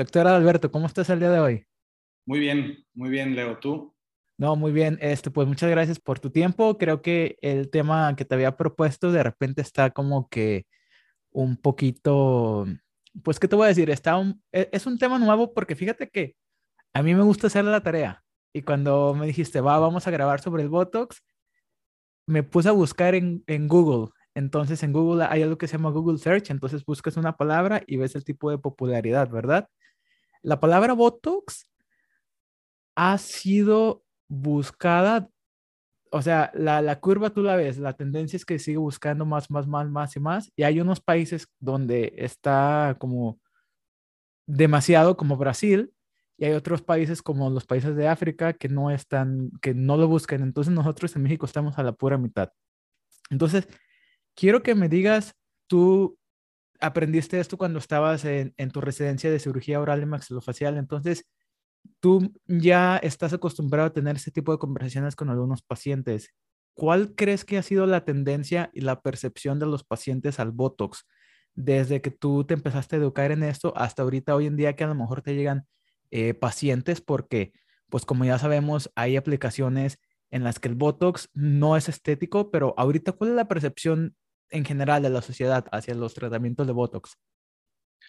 Doctor Alberto, ¿cómo estás el día de hoy? Muy bien, muy bien, Leo. ¿Tú? No, muy bien. Este, pues muchas gracias por tu tiempo. Creo que el tema que te había propuesto de repente está como que un poquito, pues, ¿qué te voy a decir? Está un, e, es un tema nuevo porque fíjate que a mí me gusta hacer la tarea. Y cuando me dijiste, va, vamos a grabar sobre el Botox, me puse a buscar en, en Google. Entonces en Google hay algo que se llama Google Search. Entonces buscas una palabra y ves el tipo de popularidad, ¿verdad? La palabra Botox ha sido buscada, o sea, la, la, curva tú la ves, la tendencia es que sigue buscando más, más, más, más y más. Y hay unos países donde está como demasiado, como Brasil, y hay otros países como los países de África que no están, que no lo buscan. Entonces nosotros en México estamos a la pura mitad. Entonces, quiero que me digas, tú aprendiste esto cuando estabas en, tu residencia de cirugía oral y maxilofacial, entonces tú ya estás acostumbrado a tener ese tipo de conversaciones con algunos pacientes. ¿Cuál crees que ha sido la tendencia y la percepción de los pacientes al Botox desde que tú te empezaste a educar en esto hasta ahorita, hoy en día, que a lo mejor te llegan eh, pacientes? Porque, pues como ya sabemos, hay aplicaciones en las que el Botox no es estético, pero ahorita, ¿cuál es la percepción en general de la sociedad hacia los tratamientos de Botox?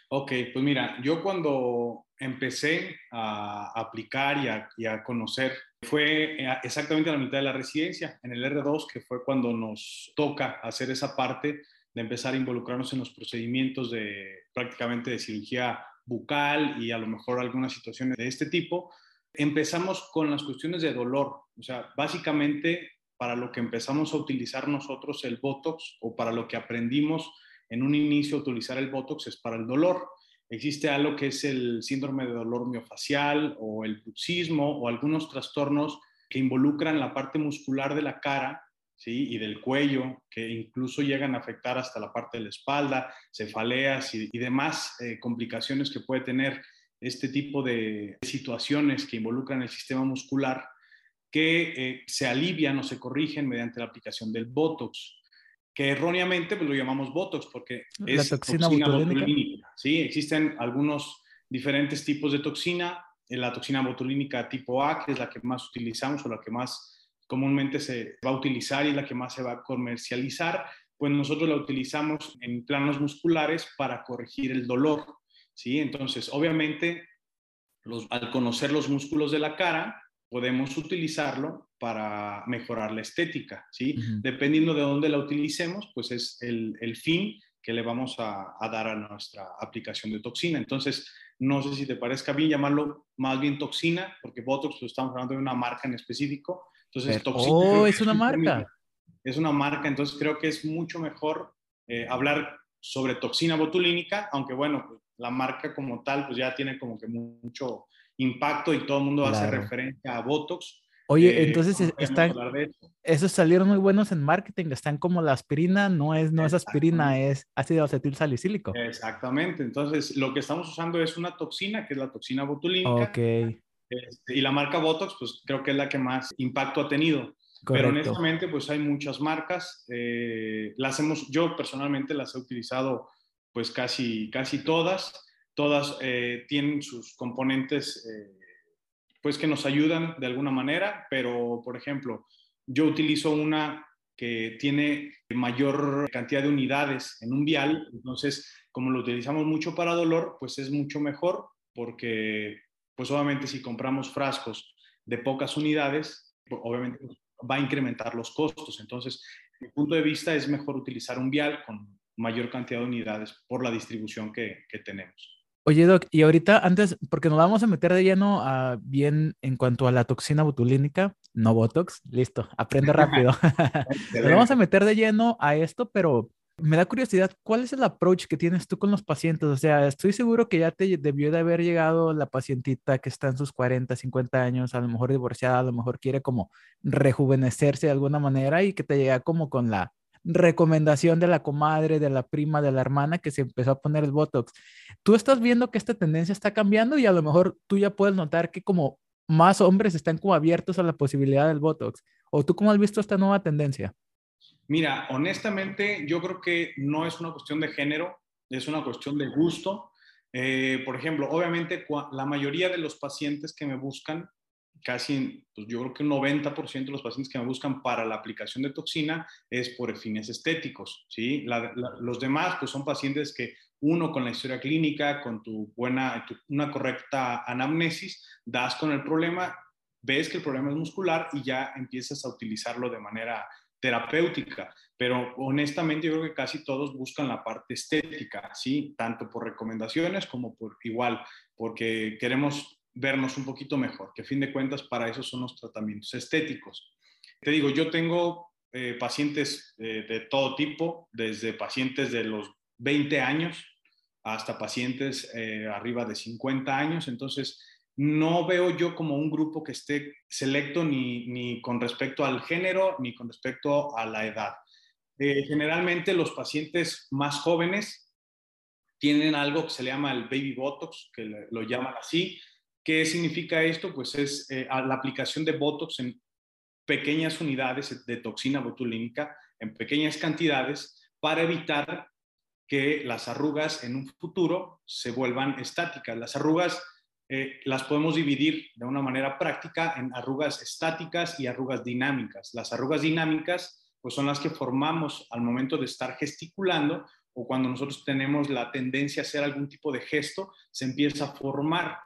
Ok, pues mira, yo cuando empecé a aplicar y a, conocer, fue eh, exactamente a la mitad de la residencia, en el R2, que fue cuando nos toca hacer esa parte de empezar a involucrarnos en los procedimientos de prácticamente de cirugía bucal y a lo mejor algunas situaciones de este tipo. Empezamos con las cuestiones de dolor, o sea, básicamente para lo que empezamos a utilizar nosotros el Botox o para lo que aprendimos en un inicio utilizar el Botox es para el dolor. Existe algo que es el síndrome de dolor miofacial o el bruxismo o algunos trastornos que involucran la parte muscular de la cara ¿sí? y del cuello, que incluso llegan a afectar hasta la parte de la espalda, cefaleas y, demás eh, complicaciones que puede tener este tipo de situaciones que involucran el sistema muscular, que eh, se alivian o se corrigen mediante la aplicación del Botox que erróneamente pues, lo llamamos Botox porque es toxina, botulínica. Sí, existen algunos diferentes tipos de toxina. Eh, la toxina botulínica tipo A, que es la que más utilizamos o la que más comúnmente se va a utilizar y la que más se va a comercializar, pues nosotros la utilizamos en planos musculares para corregir el dolor. ¿sí? Entonces, obviamente, los, al conocer los músculos de la cara, podemos utilizarlo para mejorar la estética, ¿sí? Dependiendo de dónde la utilicemos, pues es el, el fin que le vamos a, a, dar a nuestra aplicación de toxina. Entonces, no sé si te parezca bien llamarlo más bien toxina, porque Botox pues, estamos hablando de una marca en específico. Entonces, toxina. Oh, es una marca. Es una marca, entonces creo que es mucho mejor eh, hablar sobre toxina botulínica, aunque bueno, pues, la marca como tal, pues ya tiene como que mucho impacto y todo el mundo hace referencia a Botox. Oye, eh, entonces están, esos salieron muy buenos en marketing, están como la aspirina, no es, no es aspirina, es ácido acetil salicílico. Exactamente, entonces lo que estamos usando es una toxina, que es la toxina botulínica. Ok. Este, y la marca Botox, pues creo que es la que más impacto ha tenido. Pero honestamente, pues hay muchas marcas. Eh, las hemos, yo personalmente las he utilizado pues casi, casi todas todas eh, tienen sus componentes eh, pues que nos ayudan de alguna manera, pero por ejemplo, yo utilizo una que tiene mayor cantidad de unidades en un vial, entonces como lo utilizamos mucho para dolor, pues es mucho mejor porque pues obviamente si compramos frascos de pocas unidades, obviamente va a incrementar los costos, entonces mi punto de vista es mejor utilizar un vial con mayor cantidad de unidades por la distribución que tenemos. Oye, Doc, y ahorita antes, porque nos vamos a meter de lleno a bien en cuanto a la toxina botulínica, no Botox, listo, aprende rápido. nos vamos a meter de lleno a esto, pero me da curiosidad, ¿cuál es el approach que tienes tú con los pacientes? O sea, estoy seguro que ya te debió de haber llegado la pacientita que está en sus 40, 50 años, a lo mejor divorciada, a lo mejor quiere como rejuvenecerse de alguna manera y que te llega como con la recomendación de la comadre, de la prima, de la hermana que se empezó a poner el Botox. Tú estás viendo que esta tendencia está cambiando y a lo mejor tú ya puedes notar que como más hombres están como abiertos a la posibilidad del Botox. ¿O tú cómo has visto esta nueva tendencia? Mira, honestamente, yo creo que no es una cuestión de género, es una cuestión de gusto. Eh, por ejemplo, obviamente la mayoría de los pacientes que me buscan, casi, pues yo creo que un 90% de los pacientes que me buscan para la aplicación de toxina es por fines estéticos, ¿sí? los demás, pues son pacientes que uno con la historia clínica, con tu buena, una correcta anamnesis, das con el problema, ves que el problema es muscular y ya empiezas a utilizarlo de manera terapéutica, pero honestamente yo creo que casi todos buscan la parte estética, ¿sí? Tanto por recomendaciones como por igual, porque queremos vernos un poquito mejor, que a fin de cuentas para eso son los tratamientos estéticos. Te digo, yo tengo eh, pacientes eh, de todo tipo, desde pacientes de los 20 años hasta pacientes eh, arriba de 50 años, entonces no veo yo como un grupo que esté selecto ni, con respecto al género ni con respecto a la edad. Eh, generalmente los pacientes más jóvenes tienen algo que se le llama el baby botox, que lo llaman así. ¿Qué significa esto? Pues es eh, la aplicación de botox en pequeñas unidades de toxina botulínica, en pequeñas cantidades, para evitar que las arrugas en un futuro se vuelvan estáticas. Las arrugas eh, las podemos dividir de una manera práctica en arrugas estáticas y arrugas dinámicas. Las arrugas dinámicas pues son las que formamos al momento de estar gesticulando o cuando nosotros tenemos la tendencia a hacer algún tipo de gesto, se empieza a formar.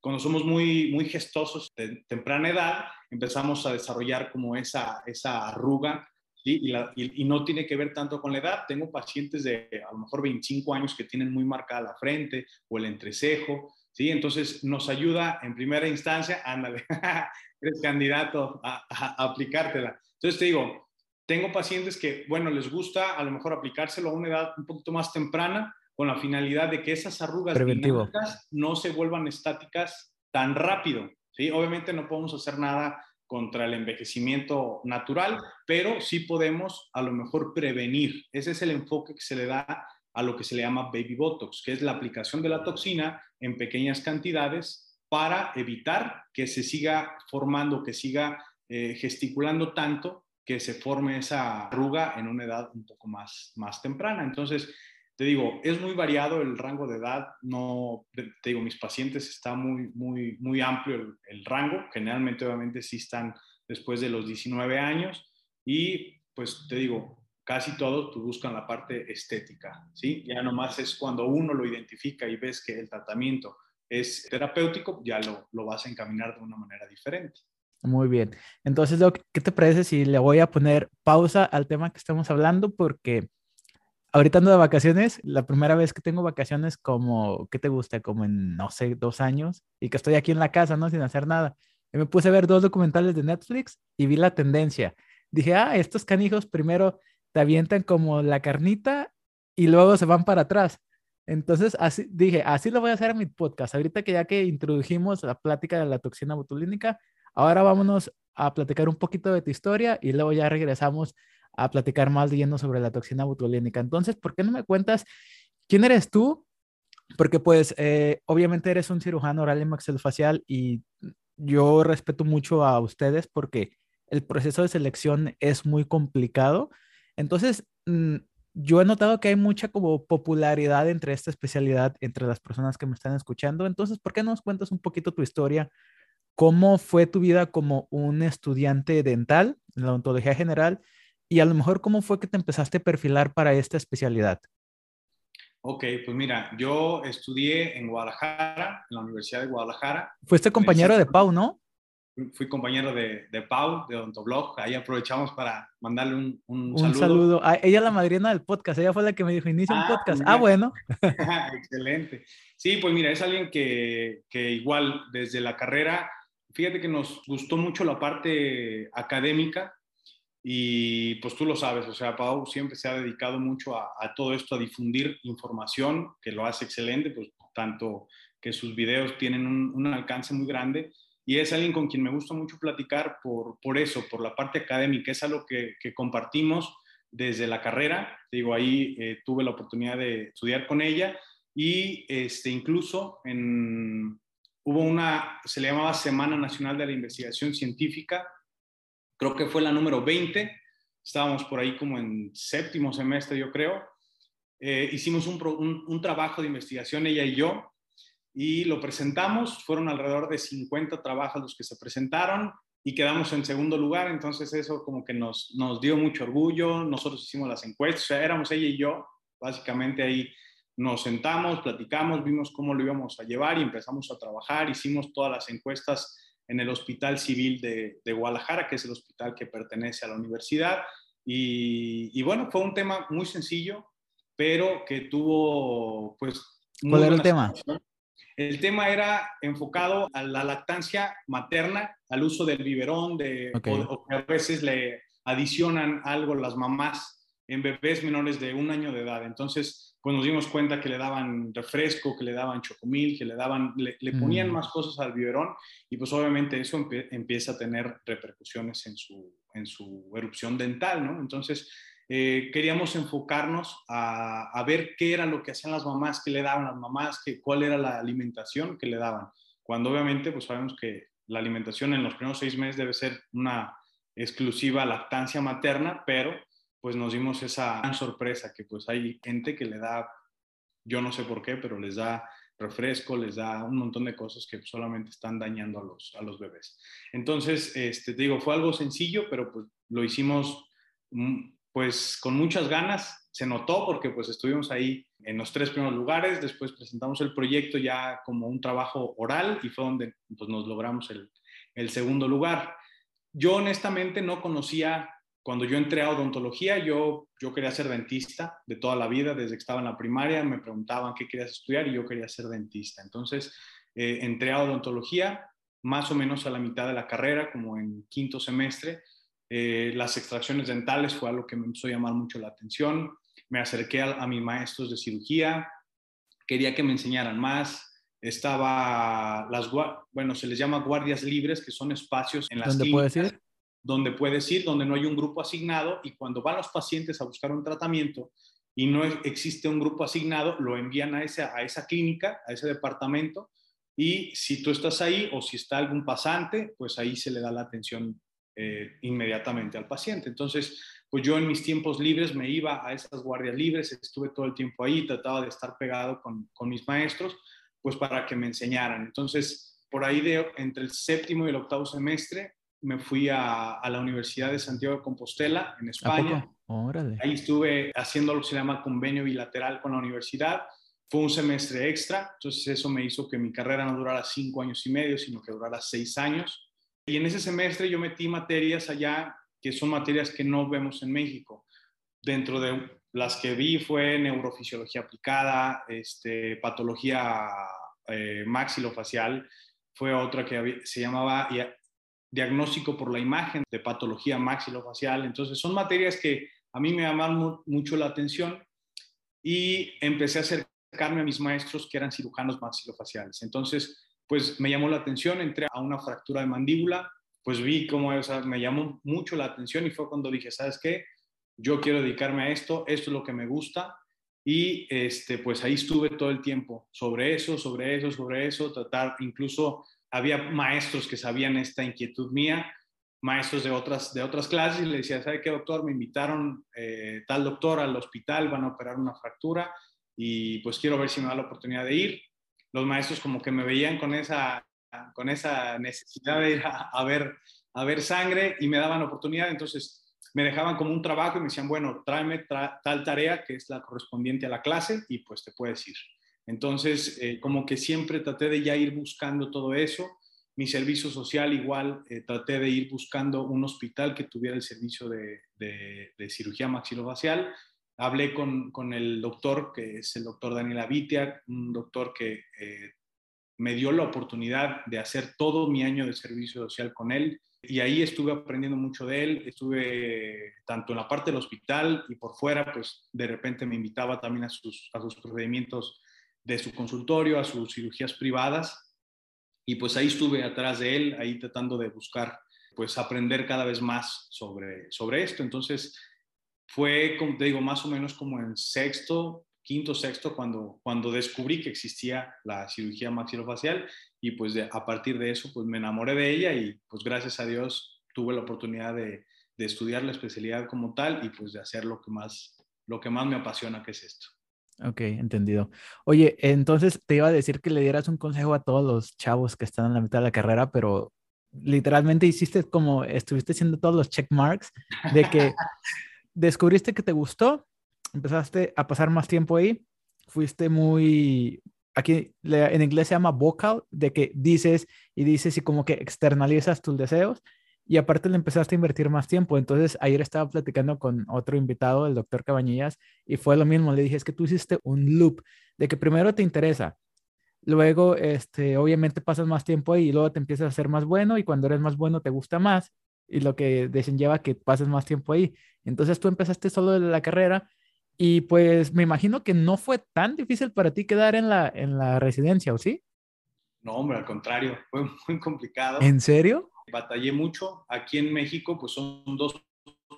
Cuando somos muy, muy gestosos de temprana edad, empezamos a desarrollar como esa, esa arruga y, y, no tiene que ver tanto con la edad. Tengo pacientes de a lo mejor 25 años que tienen muy marcada la frente o el entrecejo, ¿sí? Entonces nos ayuda en primera instancia, ándale, eres candidato a, aplicártela. Entonces te digo, tengo pacientes que, bueno, les gusta a lo mejor aplicárselo a una edad un poquito más temprana con la finalidad de que esas arrugas dinámicas no se vuelvan estáticas tan rápido, ¿sí? Obviamente no podemos hacer nada contra el envejecimiento natural, pero sí podemos a lo mejor prevenir. Ese es el enfoque que se le da a lo que se le llama baby botox, que es la aplicación de la toxina en pequeñas cantidades para evitar que se siga formando, que siga eh, gesticulando tanto que se forme esa arruga en una edad un poco más, más temprana. Entonces, te digo, es muy variado el rango de edad, no, te digo, mis pacientes está muy, muy, muy amplio el, el rango, generalmente obviamente sí están después de los 19 años y pues te digo, casi todos pues, buscan la parte estética, ¿sí? Ya nomás es cuando uno lo identifica y ves que el tratamiento es terapéutico, ya lo, lo vas a encaminar de una manera diferente. Muy bien. Entonces, ¿qué te parece si le voy a poner pausa al tema que estamos hablando? Porque ahorita ando de vacaciones, la primera vez que tengo vacaciones como, ¿qué te gusta? Como en, no sé, dos años, y que estoy aquí en la casa, ¿no? Sin hacer nada. Y me puse a ver dos documentales de Netflix y vi la tendencia. Dije, ah, estos canijos primero te avientan como la carnita y luego se van para atrás. Entonces, así dije, así lo voy a hacer en mi podcast. Ahorita que ya que introdujimos la plática de la toxina botulínica, ahora vámonos a platicar un poquito de tu historia y luego ya regresamos a platicar más de sobre la toxina botulínica. Entonces, ¿por qué no me cuentas quién eres tú? Porque pues eh, obviamente eres un cirujano oral y maxilofacial y yo respeto mucho a ustedes porque el proceso de selección es muy complicado entonces, mm, yo he notado que hay mucha como popularidad entre esta especialidad, entre las personas que me están escuchando. Entonces, ¿por qué no nos cuentas un poquito tu historia? ¿Cómo fue tu vida como un estudiante dental en la odontología general? Y a lo mejor, ¿cómo fue que te empezaste a perfilar para esta especialidad? Ok, pues mira, yo estudié en Guadalajara, en la Universidad de Guadalajara. Fuiste compañero de Pau, ¿no? fui compañero de, de Pau, de Odontoblog. Ahí aprovechamos para mandarle un, un, un saludo. Ah, ella es la madrina del podcast. Ella fue la que me dijo, inicia un ah, podcast. Ah, bueno. Excelente. Sí, pues mira, es alguien que, que igual desde la carrera, fíjate que nos gustó mucho la parte académica y pues tú lo sabes, o sea, Pau siempre se ha dedicado mucho a, a todo esto, a difundir información, que lo hace excelente, pues tanto que sus videos tienen un, un alcance muy grande y es alguien con quien me gusta mucho platicar por, por eso, por la parte académica, es algo que, que compartimos desde la carrera, digo, ahí eh, tuve la oportunidad de estudiar con ella y este, incluso en, hubo una, se le llamaba Semana Nacional de la Investigación Científica, creo que fue la número 20, estábamos por ahí como en séptimo semestre, yo creo, eh, hicimos un, un, trabajo de investigación ella y yo y lo presentamos, fueron alrededor de 50 trabajos los que se presentaron y quedamos en segundo lugar, entonces eso como que nos, nos dio mucho orgullo, nosotros hicimos las encuestas, o sea, éramos ella y yo, básicamente ahí nos sentamos, platicamos, vimos cómo lo íbamos a llevar y empezamos a trabajar, hicimos todas las encuestas en el Hospital Civil de, de Guadalajara, que es el hospital que pertenece a la universidad, y, y, bueno, fue un tema muy sencillo, pero que tuvo pues... ¿Cuál era el tema? El tema era enfocado a la lactancia materna, al uso del biberón, de, o, que a veces le adicionan algo las mamás en bebés menores de un año de edad. Entonces, pues nos dimos cuenta que le daban refresco, que le daban chocomil, que le daban, le, ponían mm. más cosas al biberón y pues obviamente eso empieza a tener repercusiones en su, en su erupción dental, ¿no? Entonces, eh, queríamos enfocarnos a, ver qué era lo que hacían las mamás, qué le daban las mamás, qué, cuál era la alimentación que le daban. Cuando obviamente pues sabemos que la alimentación en los primeros seis meses debe ser una exclusiva lactancia materna, pero pues nos dimos esa gran sorpresa que pues hay gente que le da, yo no sé por qué, pero les da refresco, les da un montón de cosas que solamente están dañando a los, a los bebés. Entonces, este, te digo, fue algo sencillo, pero pues lo hicimos mm, pues con muchas ganas, se notó porque pues estuvimos ahí en los tres primeros lugares, después presentamos el proyecto ya como un trabajo oral y fue donde pues, nos logramos el, el segundo lugar. Yo honestamente no conocía, cuando yo entré a odontología, yo, yo quería ser dentista de toda la vida, desde que estaba en la primaria me preguntaban qué querías estudiar y yo quería ser dentista. Entonces eh, entré a odontología más o menos a la mitad de la carrera, como en quinto semestre, eh, las extracciones dentales fue algo que me empezó a llamar mucho la atención. Me acerqué a, mis maestros de cirugía, quería que me enseñaran más. Estaba las, bueno, se les llama guardias libres, que son espacios en las ¿Dónde puedes ir? Donde puedes ir, donde no hay un grupo asignado y cuando van los pacientes a buscar un tratamiento y no existe un grupo asignado, lo envían a esa, a esa clínica, a ese departamento y si tú estás ahí o si está algún pasante, pues ahí se le da la atención eh, inmediatamente al paciente. Entonces, pues yo en mis tiempos libres me iba a esas guardias libres, estuve todo el tiempo ahí, trataba de estar pegado con, con mis maestros, pues para que me enseñaran. Entonces, por ahí de entre el séptimo y el octavo semestre, me fui a, a la Universidad de Santiago de Compostela, en España. Ahí estuve haciendo lo que se llama convenio bilateral con la universidad. Fue un semestre extra, entonces eso me hizo que mi carrera no durara cinco años y medio, sino que durara seis años. Y en ese semestre yo metí materias allá que son materias que no vemos en México. Dentro de las que vi fue neurofisiología aplicada, este, patología eh, maxilofacial, fue otra que se llamaba diagnóstico por la imagen de patología maxilofacial. Entonces son materias que a mí me llamaron mucho la atención y empecé a acercarme a mis maestros que eran cirujanos maxilofaciales. Entonces pues me llamó la atención, entré a una fractura de mandíbula, pues vi cómo o me llamó mucho la atención y fue cuando dije, ¿sabes qué? Yo quiero dedicarme a esto, esto es lo que me gusta y este, pues ahí estuve todo el tiempo sobre eso, sobre eso, sobre eso, tratar, incluso había maestros que sabían esta inquietud mía, maestros de otras, de otras clases y le decía, ¿sabe qué doctor? Me invitaron eh, tal doctor al hospital, van a operar una fractura y pues quiero ver si me da la oportunidad de ir los maestros como que me veían con esa, con esa necesidad de ir a, ver, a ver sangre y me daban oportunidad, entonces me dejaban como un trabajo y me decían, bueno, tráeme tal tarea que es la correspondiente a la clase y pues te puedes ir. Entonces, eh, como que siempre traté de ya ir buscando todo eso. Mi servicio social igual, eh, traté de ir buscando un hospital que tuviera el servicio de, cirugía maxilofacial hablé con, con, el doctor, que es el doctor Daniel Avitia, un doctor que eh, me dio la oportunidad de hacer todo mi año de servicio social con él. Y ahí estuve aprendiendo mucho de él, estuve tanto en la parte del hospital y por fuera, pues de repente me invitaba también a sus, a sus procedimientos de su consultorio, a sus cirugías privadas. Y pues ahí estuve atrás de él, ahí tratando de buscar, pues aprender cada vez más sobre, sobre esto. Entonces, fue, como te digo, más o menos como en sexto, quinto, sexto, cuando, cuando descubrí que existía la cirugía maxilofacial y pues a partir de eso pues me enamoré de ella y pues gracias a Dios tuve la oportunidad de, de estudiar la especialidad como tal y pues de hacer lo que más, lo que más me apasiona, que es esto. Ok, entendido. Oye, entonces te iba a decir que le dieras un consejo a todos los chavos que están en la mitad de la carrera, pero literalmente hiciste como estuviste haciendo todos los check marks de que descubriste que te gustó, empezaste a pasar más tiempo ahí, fuiste muy, aquí en inglés se llama vocal, de que dices y dices y como que externalizas tus deseos y aparte le empezaste a invertir más tiempo. Entonces, ayer estaba platicando con otro invitado, el doctor Cabañillas, y fue lo mismo. Le dije, es que tú hiciste un loop de que primero te interesa, luego, este, obviamente pasas más tiempo ahí y luego te empiezas a ser más bueno y cuando eres más bueno te gusta más y lo que lleva que pases más tiempo ahí. Entonces, tú empezaste solo de la carrera y pues me imagino que no fue tan difícil para ti quedar en la, en la residencia, ¿o sí? No, hombre, al contrario, fue muy complicado. ¿En serio? Batallé mucho. Aquí en México, pues son dos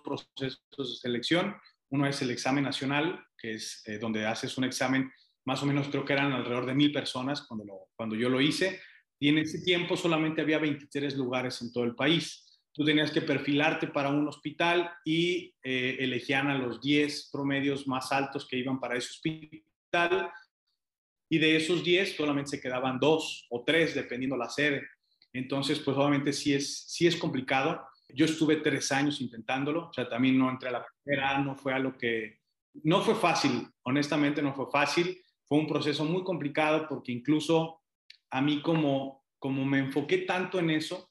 procesos de selección. Uno es el examen nacional, que es eh, donde haces un examen, más o menos creo que eran alrededor de mil personas cuando, cuando yo lo hice. Y en ese tiempo solamente había 23 lugares en todo el país. Tú tenías que perfilarte para un hospital y eh, elegían a los 10 promedios más altos que iban para ese hospital. Y de esos 10 solamente se quedaban dos o tres, dependiendo la sede. Entonces, pues obviamente sí es, sí es complicado. Yo estuve tres años intentándolo, o sea, también no entré a la primera, no fue algo que, no fue fácil, honestamente no fue fácil, fue un proceso muy complicado porque incluso a mí como, como me enfoqué tanto en eso,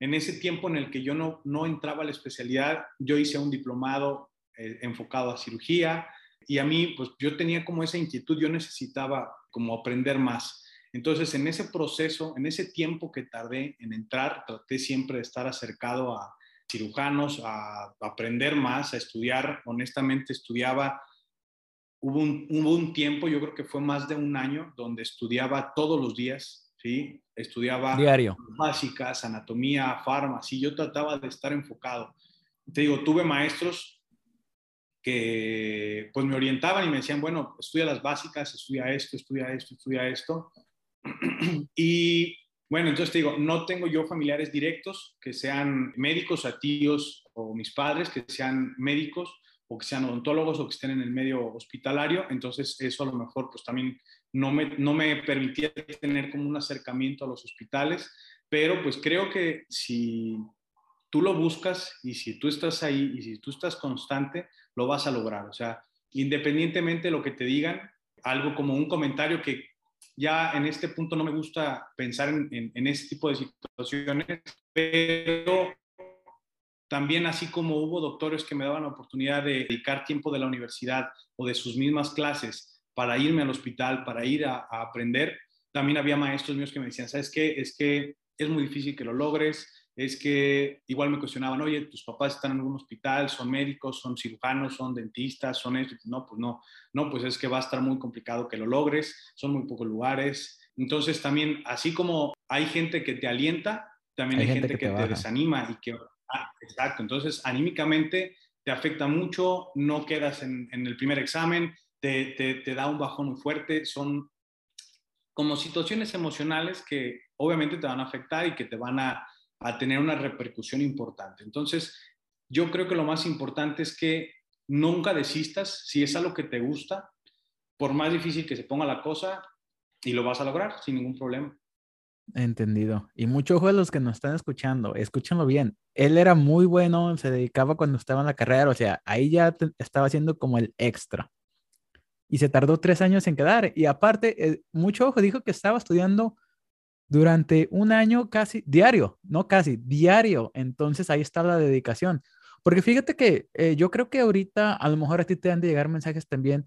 en ese tiempo en el que yo no, no entraba a la especialidad, yo hice un diplomado eh, enfocado a cirugía y a mí, pues yo tenía como esa inquietud, yo necesitaba como aprender más. Entonces, en ese proceso, en ese tiempo que tardé en entrar, traté siempre de estar acercado a cirujanos, a, aprender más, a estudiar. Honestamente, estudiaba, hubo un, tiempo, yo creo que fue más de un año, donde estudiaba todos los días, ¿sí? Estudiaba Diario. básicas, anatomía, farmacia, yo trataba de estar enfocado. Te digo, tuve maestros que pues me orientaban y me decían, bueno, estudia las básicas, estudia esto, estudia esto, estudia esto. Y bueno, entonces te digo, no tengo yo familiares directos que sean médicos, a tíos o mis padres que sean médicos o que sean odontólogos o que estén en el medio hospitalario, entonces eso a lo mejor pues también no me, no me permitía tener como un acercamiento a los hospitales, pero pues creo que si tú lo buscas y si tú estás ahí y si tú estás constante, lo vas a lograr. O sea, independientemente de lo que te digan, algo como un comentario que ya en este punto no me gusta pensar en, en, ese tipo de situaciones, pero también así como hubo doctores que me daban la oportunidad de dedicar tiempo de la universidad o de sus mismas clases para irme al hospital, para ir a, a aprender, también había maestros míos que me decían, ¿sabes qué? Es que es muy difícil que lo logres, es que igual me cuestionaban, oye, tus papás están en un hospital, son médicos, son cirujanos, son dentistas, son esto. No, pues no, no, pues es que va a estar muy complicado que lo logres, son muy pocos lugares. Entonces también, así como hay gente que te alienta, también hay, gente, que, te, desanima y que, ah, exacto, entonces anímicamente te afecta mucho, no quedas en, en el primer examen, te, te, te da un bajón muy fuerte, son como situaciones emocionales que obviamente te van a afectar y que te van a a tener una repercusión importante. Entonces, yo creo que lo más importante es que nunca desistas si es algo que te gusta, por más difícil que se ponga la cosa, y lo vas a lograr sin ningún problema. Entendido. Y mucho ojo a los que nos están escuchando, escúchenlo bien. Él era muy bueno, se dedicaba cuando estaba en la carrera, o sea, ahí ya estaba haciendo como el extra. Y se tardó tres años en quedar. Y aparte, eh, mucho ojo, dijo que estaba estudiando durante un año casi diario, no casi, diario. Entonces ahí está la dedicación. Porque fíjate que eh, yo creo que ahorita a lo mejor a ti te han de llegar mensajes también.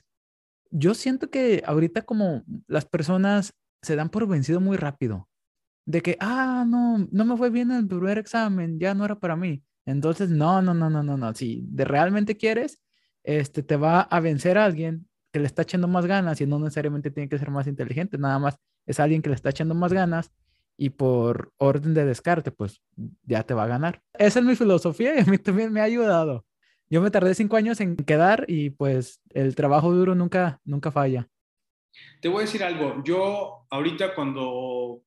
Yo siento que ahorita como las personas se dan por vencido muy rápido. De que, ah, no, no me fue bien el primer examen, ya no era para mí. Entonces, no, no, no, no, no, no. Si de realmente quieres, este, te va a vencer a alguien que le está echando más ganas y no necesariamente tiene que ser más inteligente, nada más es alguien que le está echando más ganas y por orden de descarte, pues ya te va a ganar. Esa es mi filosofía y a mí también me ha ayudado. Yo me tardé cinco años en quedar y pues el trabajo duro nunca, nunca falla. Te voy a decir algo. Yo ahorita cuando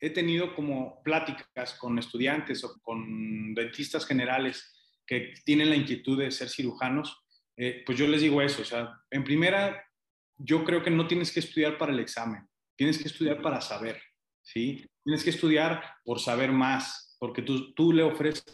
he tenido como pláticas con estudiantes o con dentistas generales que tienen la inquietud de ser cirujanos, eh, pues yo les digo eso. O sea, en primera, yo creo que no tienes que estudiar para el examen, tienes que estudiar para saber, ¿sí? Tienes que estudiar por saber más, porque tú, tú le ofreces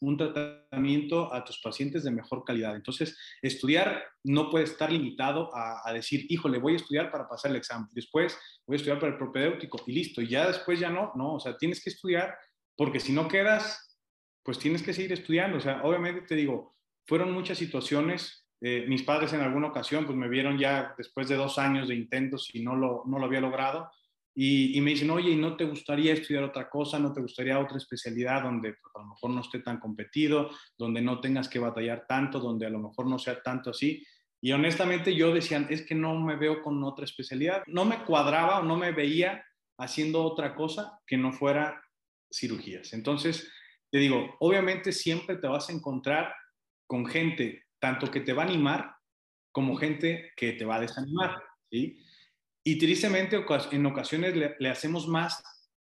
un tratamiento a tus pacientes de mejor calidad. Entonces, estudiar no puede estar limitado a, a, decir, híjole, voy a estudiar para pasar el examen, después voy a estudiar para el propedéutico y listo, y ya después ya no, no, o sea, tienes que estudiar porque si no quedas, pues tienes que seguir estudiando. O sea, obviamente te digo, fueron muchas situaciones. Eh, mis padres en alguna ocasión pues me vieron ya después de dos años de intentos y no lo, no lo había logrado y, me dicen, oye, ¿y no te gustaría estudiar otra cosa? ¿No te gustaría otra especialidad donde pues, a lo mejor no esté tan competido, donde no tengas que batallar tanto, donde a lo mejor no sea tanto así? Y honestamente yo decía, es que no me veo con otra especialidad. No me cuadraba o no me veía haciendo otra cosa que no fuera cirugías. Entonces, te digo, obviamente siempre te vas a encontrar con gente, tanto que te va a animar como gente que te va a desanimar, ¿sí? Y tristemente en ocasiones le, hacemos más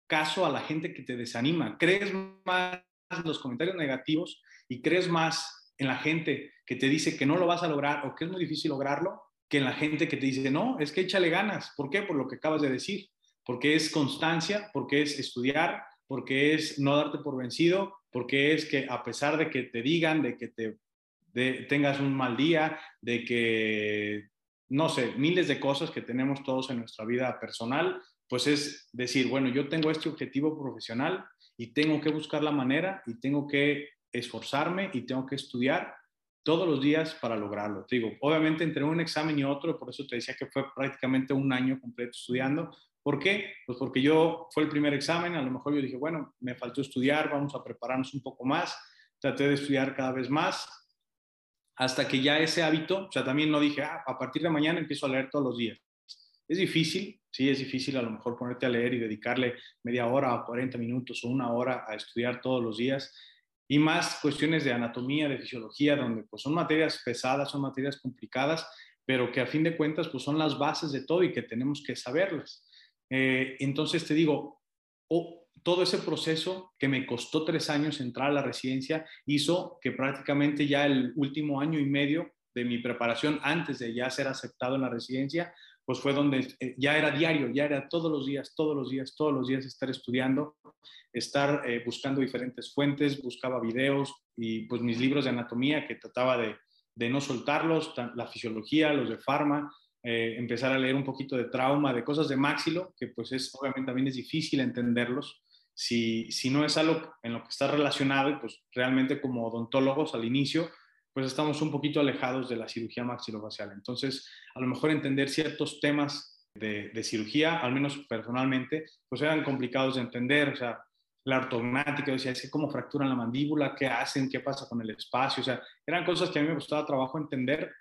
caso a la gente que te desanima. Crees más en los comentarios negativos y crees más en la gente que te dice que no lo vas a lograr o que es muy difícil lograrlo que en la gente que te dice, no, es que échale ganas. ¿Por qué? Por lo que acabas de decir. Porque es constancia, porque es estudiar, porque es no darte por vencido, porque es que a pesar de que te digan, de que te tengas un mal día, de que no sé, miles de cosas que tenemos todos en nuestra vida personal, pues es decir, bueno, yo tengo este objetivo profesional y tengo que buscar la manera y tengo que esforzarme y tengo que estudiar todos los días para lograrlo. Te digo, obviamente entre un examen y otro, por eso te decía que fue prácticamente un año completo estudiando. ¿Por qué? Pues porque yo fue el primer examen, a lo mejor yo dije, bueno, me faltó estudiar, vamos a prepararnos un poco más, traté de estudiar cada vez más, hasta que ya ese hábito, o sea, también no dije, ah, a partir de mañana empiezo a leer todos los días. Es difícil, sí, es difícil a lo mejor ponerte a leer y dedicarle media hora o 40 minutos o una hora a estudiar todos los días. Y más cuestiones de anatomía, de fisiología, donde pues son materias pesadas, son materias complicadas, pero que a fin de cuentas pues son las bases de todo y que tenemos que saberlas. Eh, entonces te digo, o todo ese proceso que me costó tres años entrar a la residencia hizo que prácticamente ya el último año y medio de mi preparación antes de ya ser aceptado en la residencia, pues fue donde eh, ya era diario, ya era todos los días, todos los días, todos los días estar estudiando, estar eh, buscando diferentes fuentes, buscaba videos y pues mis libros de anatomía que trataba de, de no soltarlos, la fisiología, los de farma, eh, empezar a leer un poquito de trauma, de cosas de máxilo, que pues es obviamente también es difícil entenderlos, si, si no es algo en lo que está relacionado, pues realmente como odontólogos al inicio, pues estamos un poquito alejados de la cirugía maxilofacial. Entonces, a lo mejor entender ciertos temas de, cirugía, al menos personalmente, pues eran complicados de entender, o sea, la ortognática, sea, es cómo fracturan la mandíbula, qué hacen, qué pasa con el espacio, o sea, eran cosas que a mí me costaba trabajo entender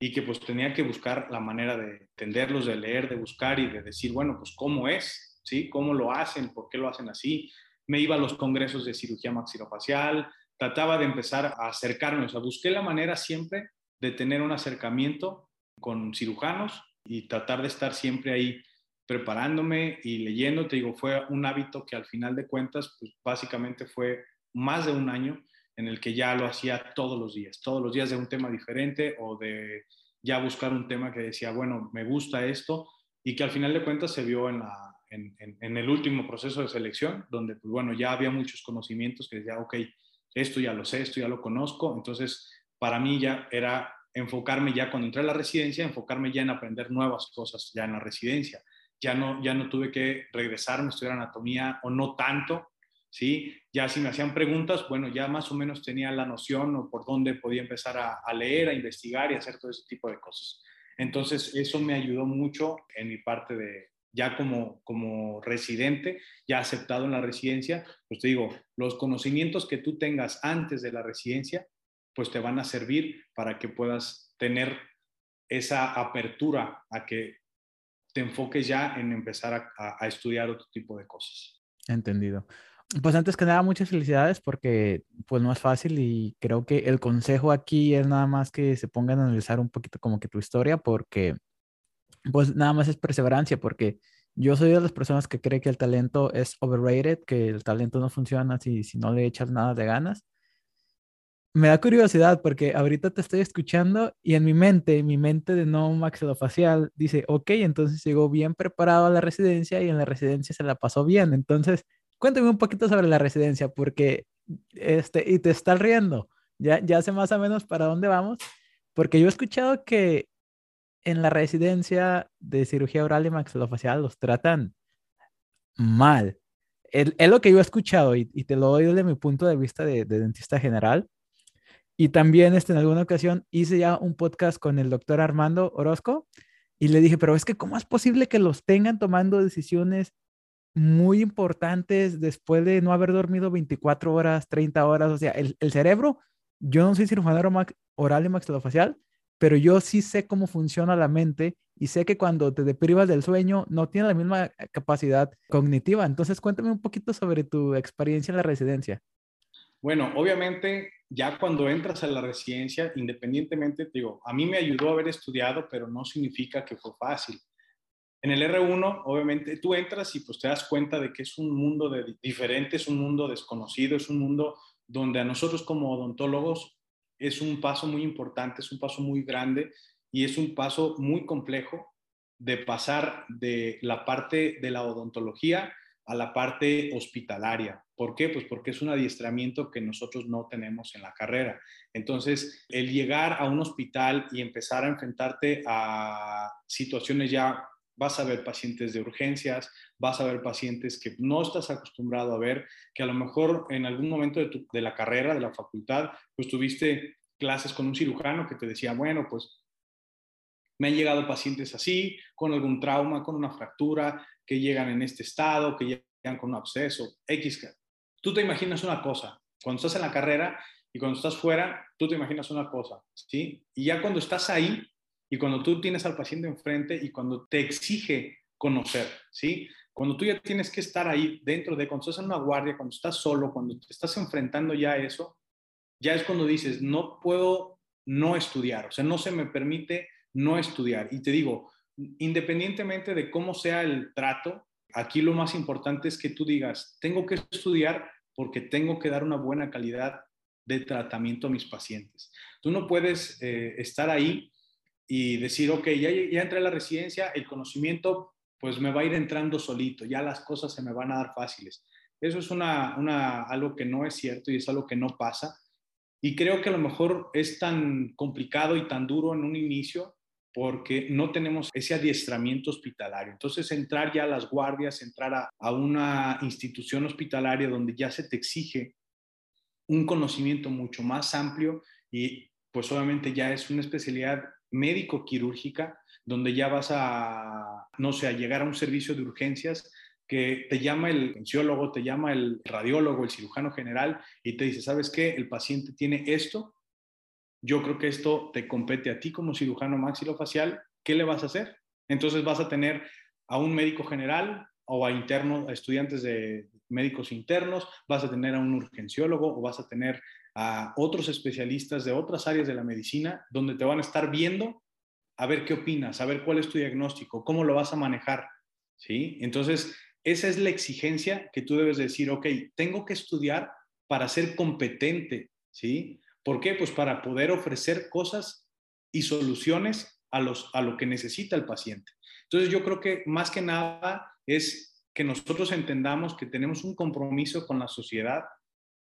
y que pues tenía que buscar la manera de entenderlos, de leer, de buscar y de decir, bueno, pues cómo es, ¿sí? ¿Cómo lo hacen? ¿Por qué lo hacen así? Me iba a los congresos de cirugía maxilofacial, trataba de empezar a acercarme, o sea, busqué la manera siempre de tener un acercamiento con cirujanos y tratar de estar siempre ahí preparándome y leyendo. Te digo, fue un hábito que al final de cuentas, pues básicamente fue más de un año en el que ya lo hacía todos los días, todos los días de un tema diferente o de ya buscar un tema que decía, bueno, me gusta esto y que al final de cuentas se vio en la, en, el último proceso de selección, donde, pues bueno, ya había muchos conocimientos que decía, ok, esto ya lo sé, esto ya lo conozco. Entonces, para mí ya era enfocarme ya cuando entré a la residencia, enfocarme ya en aprender nuevas cosas ya en la residencia. Ya no, ya no tuve que regresarme a estudiar anatomía o no tanto, ¿sí? Ya si me hacían preguntas, bueno, ya más o menos tenía la noción o por dónde podía empezar a, a leer, a investigar y hacer todo ese tipo de cosas. Entonces, eso me ayudó mucho en mi parte de, ya como, como residente, ya aceptado en la residencia, pues te digo, los conocimientos que tú tengas antes de la residencia, pues te van a servir para que puedas tener esa apertura a que te enfoques ya en empezar a, estudiar otro tipo de cosas. Entendido. Pues antes que nada, muchas felicidades porque pues no es fácil y creo que el consejo aquí es nada más que se pongan a analizar un poquito como que tu historia porque pues nada más es perseverancia, porque yo soy de las personas que cree que el talento es overrated, que el talento no funciona si, si no le echas nada de ganas. me da curiosidad porque ahorita te estoy escuchando y en mi mente, mi mente de no maxilofacial dice, ok, entonces llegó bien preparado a la residencia y en la residencia se la pasó bien. Entonces, cuéntame un poquito sobre la residencia porque, este, y te estás riendo, ya, ya sé más o menos para dónde vamos, porque yo he escuchado que en la residencia de cirugía oral y maxilofacial los tratan mal. Es, lo que yo he escuchado y, te lo doy desde mi punto de vista de, de dentista general y también este, en alguna ocasión hice ya un podcast con el doctor Armando Orozco y le dije, pero es que ¿cómo es posible que los tengan tomando decisiones muy importantes después de no haber dormido 24 horas, 30 horas? O sea, el, el cerebro, yo no soy cirujano oral y maxilofacial, pero yo sí sé cómo funciona la mente y sé que cuando te deprivas del sueño no tiene la misma capacidad cognitiva. Entonces, cuéntame un poquito sobre tu experiencia en la residencia. Bueno, obviamente ya cuando entras a la residencia, independientemente, digo, a mí me ayudó haber estudiado, pero no significa que fue fácil. En el R1, obviamente, tú entras y pues te das cuenta de que es un mundo diferente, es un mundo desconocido, es un mundo donde a nosotros como odontólogos es un paso muy importante, es un paso muy grande y es un paso muy complejo de pasar de la parte de la odontología a la parte hospitalaria. ¿Por qué? Pues porque es un adiestramiento que nosotros no tenemos en la carrera. Entonces, el llegar a un hospital y empezar a enfrentarte a situaciones ya, vas a ver pacientes de urgencias, vas a ver pacientes que no estás acostumbrado a ver, que a lo mejor en algún momento de, de la carrera, de la facultad, pues tuviste clases con un cirujano que te decía, bueno, pues me han llegado pacientes así, con algún trauma, con una fractura, que llegan en este estado, que llegan con un absceso, X. Tú te imaginas una cosa, cuando estás en la carrera y cuando estás fuera, tú te imaginas una cosa, ¿sí? Y ya cuando estás ahí y cuando tú tienes al paciente enfrente y cuando te exige conocer, ¿sí? Cuando tú ya tienes que estar ahí dentro de, cuando estás en una guardia, cuando estás solo, cuando te estás enfrentando ya a eso, ya es cuando dices, no puedo no estudiar, o sea, no se me permite no estudiar. Y te digo, independientemente de cómo sea el trato, aquí lo más importante es que tú digas, tengo que estudiar porque tengo que dar una buena calidad de tratamiento a mis pacientes. Tú no puedes eh, estar ahí y decir, ok, ya, ya entré a la residencia, el conocimiento pues me va a ir entrando solito, ya las cosas se me van a dar fáciles. Eso es una, una, algo que no es cierto y es algo que no pasa. Y creo que a lo mejor es tan complicado y tan duro en un inicio porque no tenemos ese adiestramiento hospitalario. Entonces, entrar ya a las guardias, entrar a, una institución hospitalaria donde ya se te exige un conocimiento mucho más amplio y pues obviamente ya es una especialidad médico-quirúrgica donde ya vas a, no sé, a llegar a un servicio de urgencias que te llama el fisiólogo, te llama el radiólogo, el cirujano general y te dice, ¿sabes qué? El paciente tiene esto, yo creo que esto te compete a ti como cirujano maxilofacial, ¿qué le vas a hacer? Entonces vas a tener a un médico general o a internos, a estudiantes de médicos internos, vas a tener a un urgenciólogo o vas a tener a otros especialistas de otras áreas de la medicina donde te van a estar viendo a ver qué opinas, a ver cuál es tu diagnóstico, cómo lo vas a manejar, ¿sí? Entonces, esa es la exigencia que tú debes decir, ok, tengo que estudiar para ser competente, ¿sí? ¿Por qué? Pues para poder ofrecer cosas y soluciones a, los, a lo que necesita el paciente. Entonces yo creo que más que nada es que nosotros entendamos que tenemos un compromiso con la sociedad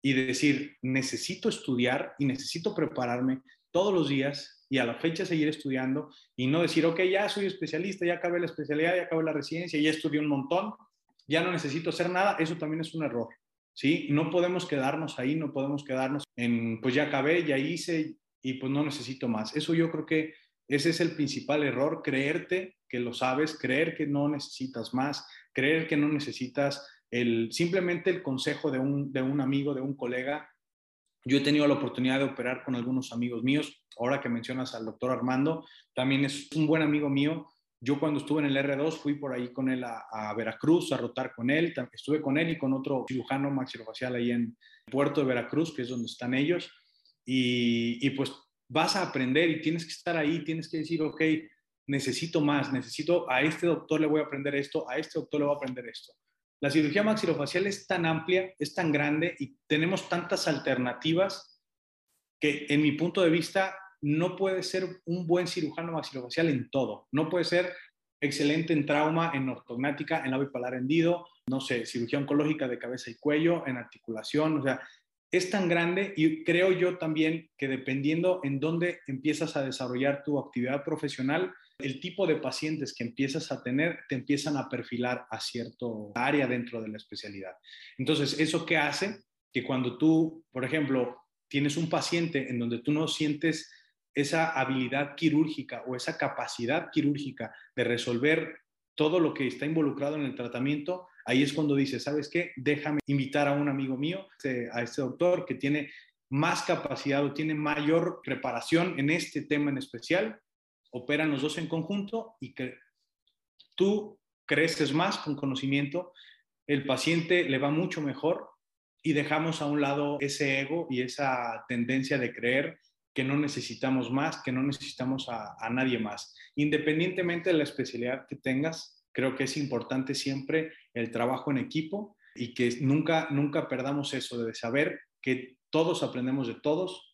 y decir, necesito estudiar y necesito prepararme todos los días y a la fecha seguir estudiando y no decir, ok, ya soy especialista, ya acabé la especialidad, ya acabé la residencia, ya estudié un montón, ya no necesito hacer nada, eso también es un error. ¿sí? No podemos quedarnos ahí, no podemos quedarnos en, pues ya acabé, ya hice y pues no necesito más. Eso yo creo que ese es el principal error, creerte que lo sabes, creer que no necesitas más, creer que no necesitas simplemente el consejo de un, de un amigo, de un colega. Yo he tenido la oportunidad de operar con algunos amigos míos. Ahora que mencionas al doctor Armando, también es un buen amigo mío yo cuando estuve en el R2 fui por ahí con él a, Veracruz a rotar con él. Estuve con él y con otro cirujano maxilofacial ahí en Puerto de Veracruz, que es donde están ellos. Y, pues vas a aprender y tienes que estar ahí, tienes que decir, ok, necesito más, necesito, a este doctor le voy a aprender esto, a este doctor le voy a aprender esto. La cirugía maxilofacial es tan amplia, es tan grande y tenemos tantas alternativas que en mi punto de vista no puede ser un buen cirujano maxilofacial en todo. No puede ser excelente en trauma, en ortognática, en labio palar hendido, no sé, cirugía oncológica de cabeza y cuello, en articulación, o sea, es tan grande y creo yo también que dependiendo en dónde empiezas a desarrollar tu actividad profesional, el tipo de pacientes que empiezas a tener te empiezan a perfilar a cierto área dentro de la especialidad. Entonces, ¿eso qué hace? Que cuando tú, por ejemplo, tienes un paciente en donde tú no sientes esa habilidad quirúrgica o esa capacidad quirúrgica de resolver todo lo que está involucrado en el tratamiento, ahí es cuando dices, ¿sabes qué? Déjame invitar a un amigo mío, este, a este doctor que tiene más capacidad o tiene mayor preparación en este tema en especial, operan los dos en conjunto y que tú creces más con conocimiento, el paciente le va mucho mejor y dejamos a un lado ese ego y esa tendencia de creer que no necesitamos más, que no necesitamos a, nadie más. Independientemente de la especialidad que tengas, creo que es importante siempre el trabajo en equipo y que nunca, nunca perdamos eso de saber que todos aprendemos de todos,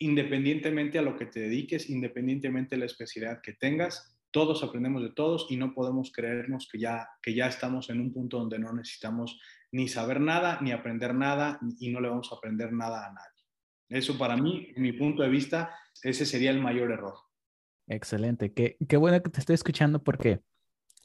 independientemente a lo que te dediques, independientemente de la especialidad que tengas, todos aprendemos de todos y no podemos creernos que ya, que ya estamos en un punto donde no necesitamos ni saber nada, ni aprender nada y no le vamos a aprender nada a nadie. Eso para mí, en mi punto de vista, ese sería el mayor error. Excelente. Qué, qué bueno que te estoy escuchando porque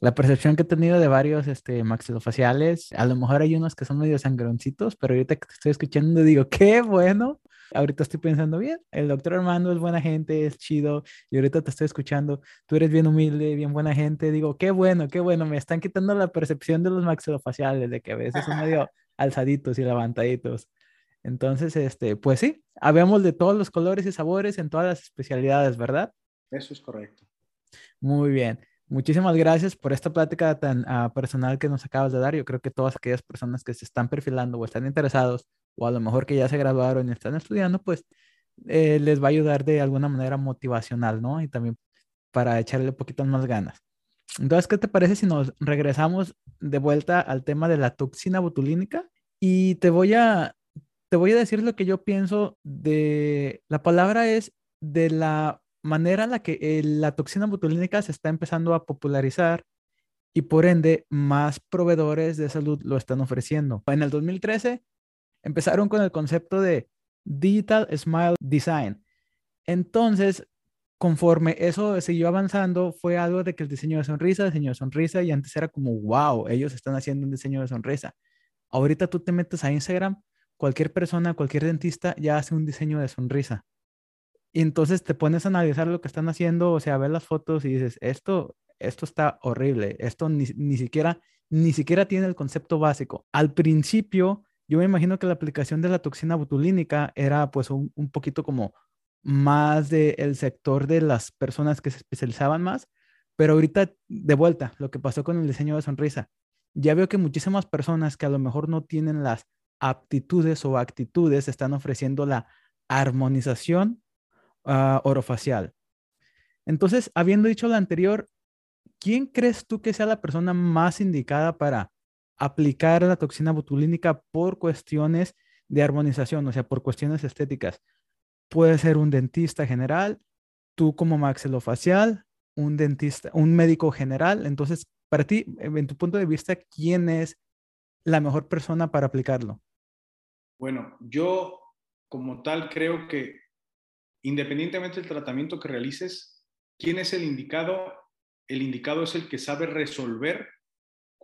la percepción que he tenido de varios este, maxilofaciales, a lo mejor hay unos que son medio sangroncitos, pero ahorita que te estoy escuchando digo, qué bueno. Ahorita estoy pensando bien, el doctor Armando es buena gente, es chido, y ahorita te estoy escuchando, tú eres bien humilde, bien buena gente, digo, qué bueno, qué bueno, me están quitando la percepción de los maxilofaciales, de que a veces son medio alzaditos y levantaditos. Entonces, este, pues sí, habemos de todos los colores y sabores en todas las especialidades, ¿verdad? Eso es correcto. Muy bien. Muchísimas gracias por esta plática tan ah, personal que nos acabas de dar. Yo creo que todas aquellas personas que se están perfilando o están interesados, o a lo mejor que ya se graduaron y están estudiando, pues eh, les va a ayudar de alguna manera motivacional, ¿no? Y también para echarle un poquito más ganas. Entonces, ¿qué te parece si nos regresamos de vuelta al tema de la toxina botulínica? Y te voy a te voy a decir lo que yo pienso de, la palabra es de la manera en la que la toxina botulínica se está empezando a popularizar y por ende más proveedores de salud lo están ofreciendo. En el 2013 empezaron con el concepto de Digital Smile Design. Entonces, conforme eso siguió avanzando, fue algo de que el diseño de sonrisa, diseño de sonrisa, y antes era como, wow, ellos están haciendo un diseño de sonrisa. Ahorita tú te metes a Instagram cualquier persona, cualquier dentista ya hace un diseño de sonrisa. Y entonces te pones a analizar lo que están haciendo, o sea, ver las fotos y dices, esto, esto está horrible, esto ni, siquiera, ni siquiera tiene el concepto básico. Al principio, yo me imagino que la aplicación de la toxina botulínica era pues un, poquito como más del sector de las personas que se especializaban más, pero ahorita de vuelta, lo que pasó con el diseño de sonrisa, ya veo que muchísimas personas que a lo mejor no tienen las aptitudes o actitudes están ofreciendo la armonización uh, orofacial. Entonces, habiendo dicho lo anterior, ¿quién crees tú que sea la persona más indicada para aplicar la toxina botulínica por cuestiones de armonización, o sea, por cuestiones estéticas? Puede ser un dentista general, tú como maxilofacial, un dentista, un médico general. Entonces, para ti, en tu punto de vista, ¿quién es la mejor persona para aplicarlo? Bueno, yo como tal creo que independientemente del tratamiento que realices, ¿quién es el indicado? El indicado es el que sabe resolver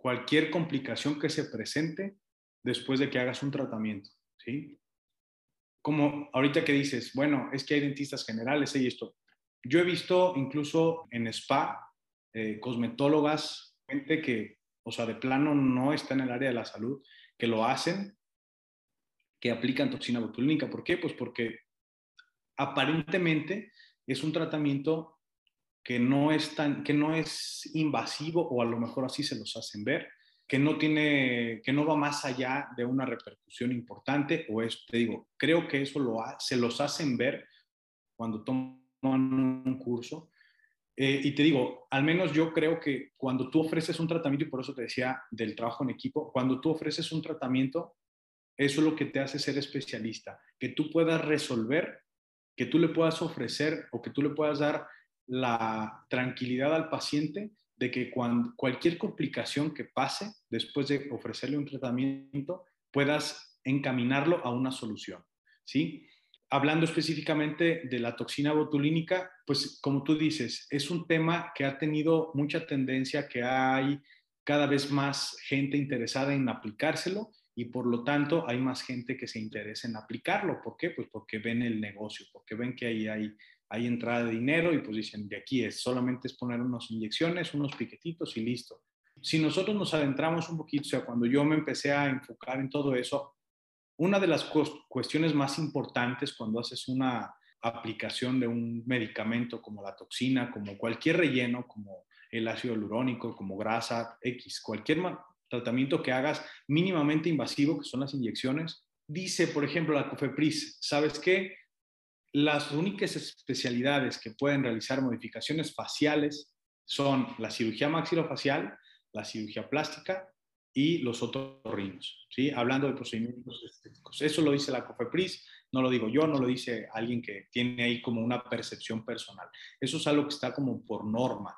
cualquier complicación que se presente después de que hagas un tratamiento, ¿sí? Como ahorita que dices, bueno, es que hay dentistas generales y esto. Yo he visto incluso en spa, eh, cosmetólogas, gente que, o sea, de plano no está en el área de la salud, que lo hacen que aplican toxina botulínica. ¿Por qué? Pues porque aparentemente es un tratamiento que no es tan, que no es invasivo o a lo mejor así se los hacen ver, que no tiene, que no va más allá de una repercusión importante o es, te digo, creo que eso lo se los hacen ver cuando toman un curso. Eh, y te digo, al menos yo creo que cuando tú ofreces un tratamiento, y por eso te decía del trabajo en equipo, cuando tú ofreces un tratamiento, Eso es lo que te hace ser especialista, que tú puedas resolver, que tú le puedas ofrecer o que tú le puedas dar la tranquilidad al paciente de que cuando, cualquier complicación que pase después de ofrecerle un tratamiento, puedas encaminarlo a una solución, ¿sí? Hablando específicamente de la toxina botulínica, pues como tú dices, es un tema que ha tenido mucha tendencia, que hay cada vez más gente interesada en aplicárselo y por lo tanto hay más gente que se interesa en aplicarlo. ¿Por qué? Pues porque ven el negocio, porque ven que ahí hay, hay entrada de dinero y pues dicen, de aquí es, solamente es poner unas inyecciones, unos piquetitos y listo. Si nosotros nos adentramos un poquito, o sea, cuando yo me empecé a enfocar en todo eso, una de las cuestiones más importantes cuando haces una aplicación de un medicamento como la toxina, como cualquier relleno, como el ácido hialurónico, como grasa X, cualquier tratamiento que hagas mínimamente invasivo, que son las inyecciones. Dice, por ejemplo, la COFEPRIS, ¿sabes qué? Las únicas especialidades que pueden realizar modificaciones faciales son la cirugía maxilofacial, la cirugía plástica y los otorrinos, ¿sí? Hablando de procedimientos estéticos. Eso lo dice la COFEPRIS, no lo digo yo, no lo dice alguien que tiene ahí como una percepción personal. Eso es algo que está como por norma.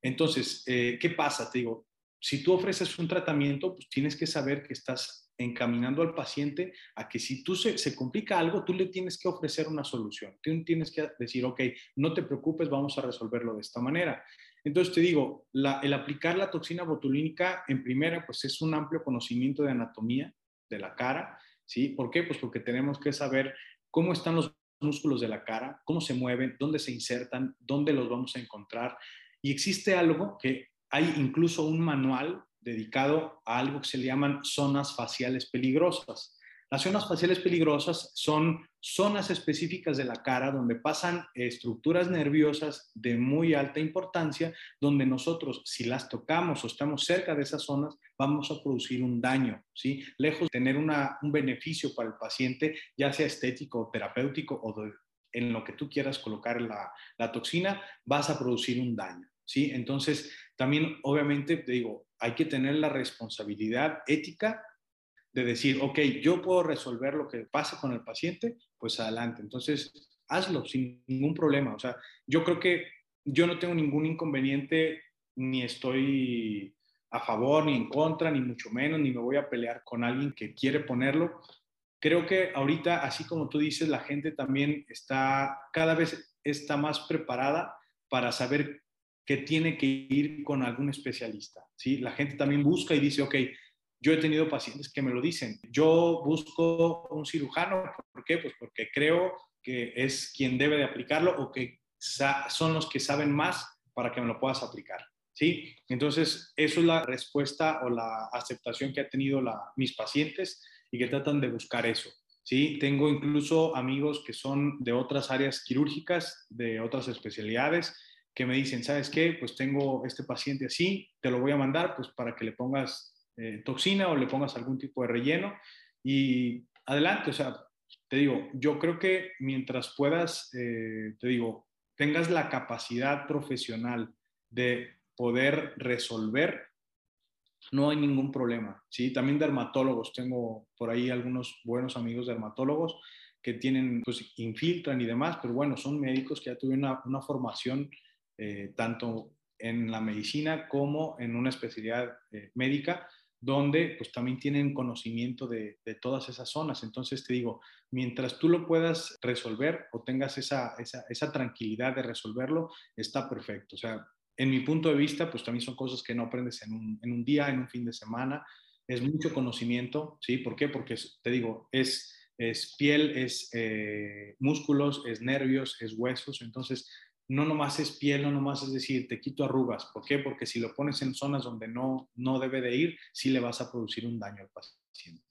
Entonces, eh, ¿qué pasa? Te digo, si tú ofreces un tratamiento, pues tienes que saber que estás encaminando al paciente a que si tú se, se, complica algo, tú le tienes que ofrecer una solución. Tú tienes que decir, ok, no te preocupes, vamos a resolverlo de esta manera. Entonces te digo, el aplicar la toxina botulínica en primera, pues es un amplio conocimiento de anatomía de la cara, ¿sí? ¿Por qué? Pues porque tenemos que saber cómo están los músculos de la cara, cómo se mueven, dónde se insertan, dónde los vamos a encontrar. Y existe algo que hay incluso un manual dedicado a algo que se le llaman zonas faciales peligrosas. Las zonas faciales peligrosas son zonas específicas de la cara donde pasan estructuras nerviosas de muy alta importancia, donde nosotros, si las tocamos o estamos cerca de esas zonas, vamos a producir un daño, ¿sí? Lejos de tener un beneficio para el paciente, ya sea estético terapéutico o en lo que tú quieras colocar la, la toxina, vas a producir un daño, ¿sí? Entonces, también, obviamente, te digo, hay que tener la responsabilidad ética de decir, ok, yo puedo resolver lo que pase con el paciente, pues adelante. Entonces, hazlo sin ningún problema. O sea, yo creo que yo no tengo ningún inconveniente, ni estoy a favor, ni en contra, ni mucho menos, ni me voy a pelear con alguien que quiere ponerlo. Creo que ahorita, así como tú dices, la gente también está, cada vez está más preparada para saber que tiene que ir con algún especialista. ¿sí? La gente también busca y dice, ok, yo he tenido pacientes que me lo dicen, yo busco un cirujano, ¿por qué? Pues porque creo que es quien debe de aplicarlo o que son los que saben más para que me lo puedas aplicar. ¿Sí? Entonces, eso es la respuesta o la aceptación que han tenido mis pacientes y que tratan de buscar eso. ¿sí? Tengo incluso amigos que son de otras áreas quirúrgicas, de otras especialidades, que me dicen, ¿sabes qué? Pues tengo este paciente así, te lo voy a mandar pues para que le pongas eh, toxina o le pongas algún tipo de relleno y adelante, o sea, te digo, yo creo que mientras puedas, eh, te digo, tengas la capacidad profesional de poder resolver, no hay ningún problema, ¿sí? También dermatólogos, tengo por ahí algunos buenos amigos dermatólogos que tienen, pues infiltran y demás, pero bueno, son médicos que ya tuvieron una, una formación eh, tanto en la medicina como en una especialidad eh, médica, donde pues también tienen conocimiento de, todas esas zonas. Entonces te digo, mientras tú lo puedas resolver o tengas esa, esa, tranquilidad de resolverlo, está perfecto. O sea, en mi punto de vista, pues también son cosas que no aprendes en un, en un día, en un fin de semana. Es mucho conocimiento, ¿sí? ¿Por qué? Porque te digo, es, es piel, es eh, músculos, es nervios, es huesos. Entonces, no nomás es piel, no nomás es decir, te quito arrugas. ¿Por qué? Porque si lo pones en zonas donde no, no debe de ir, sí le vas a producir un daño al paciente.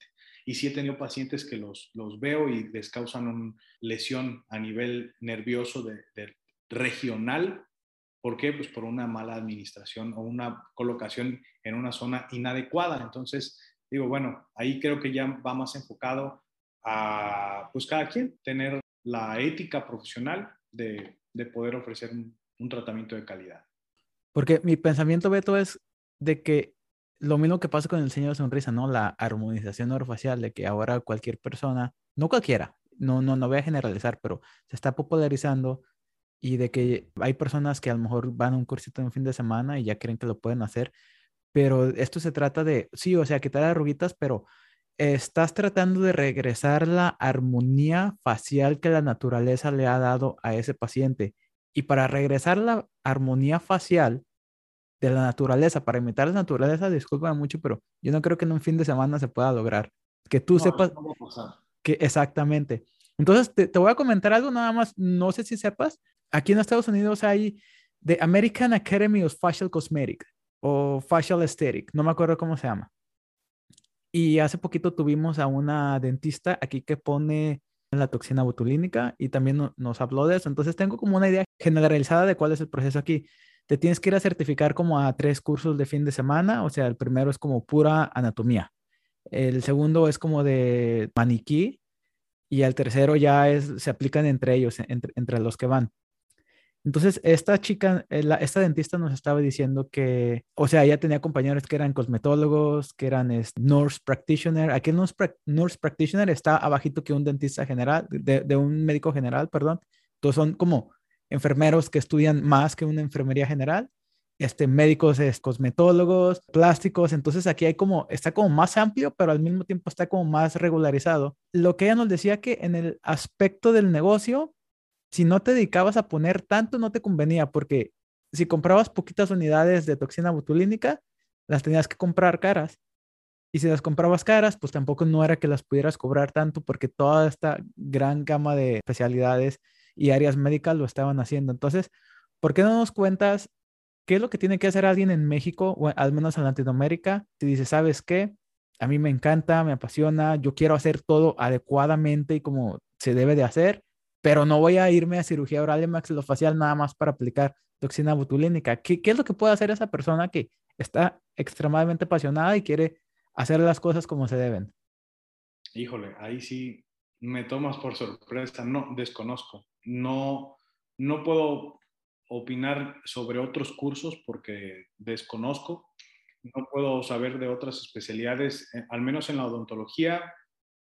Y sí he tenido pacientes que los, los veo y les causan una lesión a nivel nervioso de, regional. ¿Por qué? Pues por una mala administración o una colocación en una zona inadecuada. Entonces, digo, bueno, ahí creo que ya va más enfocado a, pues cada quien, tener la ética profesional de de poder ofrecer un, tratamiento de calidad. Porque mi pensamiento, Beto, es de que lo mismo que pasa con el diseño de sonrisa, ¿no? La armonización orofacial, de que ahora cualquier persona, no cualquiera, no, no, no voy a generalizar, pero se está popularizando y de que hay personas que a lo mejor van a un cursito en un fin de semana y ya creen que lo pueden hacer, pero esto se trata de, sí, o sea, quitar arruguitas, pero estás tratando de regresar la armonía facial que la naturaleza le ha dado a ese paciente. Y para regresar la armonía facial de la naturaleza, para imitar la naturaleza, disculpa mucho, pero yo no creo que en un fin de semana se pueda lograr. Que tú sepas que exactamente. Entonces, te, te, voy a comentar algo nada más, no sé si sepas, aquí en Estados Unidos hay The American Academy of Facial Cosmetic o Facial Aesthetic, no me acuerdo cómo se llama. Y hace poquito tuvimos a una dentista aquí que pone la toxina botulínica y también nos habló de eso. Entonces tengo como una idea generalizada de cuál es el proceso aquí. Te tienes que ir a certificar como a tres cursos de fin de semana. O sea, el primero es como pura anatomía. El segundo es como de maniquí. Y el tercero ya se aplican entre ellos, entre los que van. Entonces, esta chica, eh, esta dentista nos estaba diciendo que, o sea, ella tenía compañeros que eran cosmetólogos, que eran nurse practitioner. Aquí el nurse, nurse, practitioner está abajito que un dentista general, de, un médico general, perdón. Entonces, son como enfermeros que estudian más que una enfermería general. Este, médicos, es, cosmetólogos, plásticos. Entonces, aquí hay como, está como más amplio, pero al mismo tiempo está como más regularizado. Lo que ella nos decía que en el aspecto del negocio, si no te dedicabas a poner tanto, no te convenía, porque si comprabas poquitas unidades de toxina botulínica, las tenías que comprar caras. Y si las comprabas caras, pues tampoco no era que las pudieras cobrar tanto, porque toda esta gran gama de especialidades y áreas médicas lo estaban haciendo. Entonces, ¿por qué no nos cuentas qué es lo que tiene que hacer alguien en México o al menos en Latinoamérica? Si dice, ¿sabes qué? A mí me encanta, me apasiona, yo quiero hacer todo adecuadamente y como se debe de hacer pero no voy a irme a cirugía oral y maxilofacial nada más para aplicar toxina botulínica. ¿Qué, ¿Qué, es lo que puede hacer esa persona que está extremadamente apasionada y quiere hacer las cosas como se deben? Híjole, ahí sí me tomas por sorpresa. No, desconozco. No, no puedo opinar sobre otros cursos porque desconozco. No puedo saber de otras especialidades, eh, al menos en la odontología,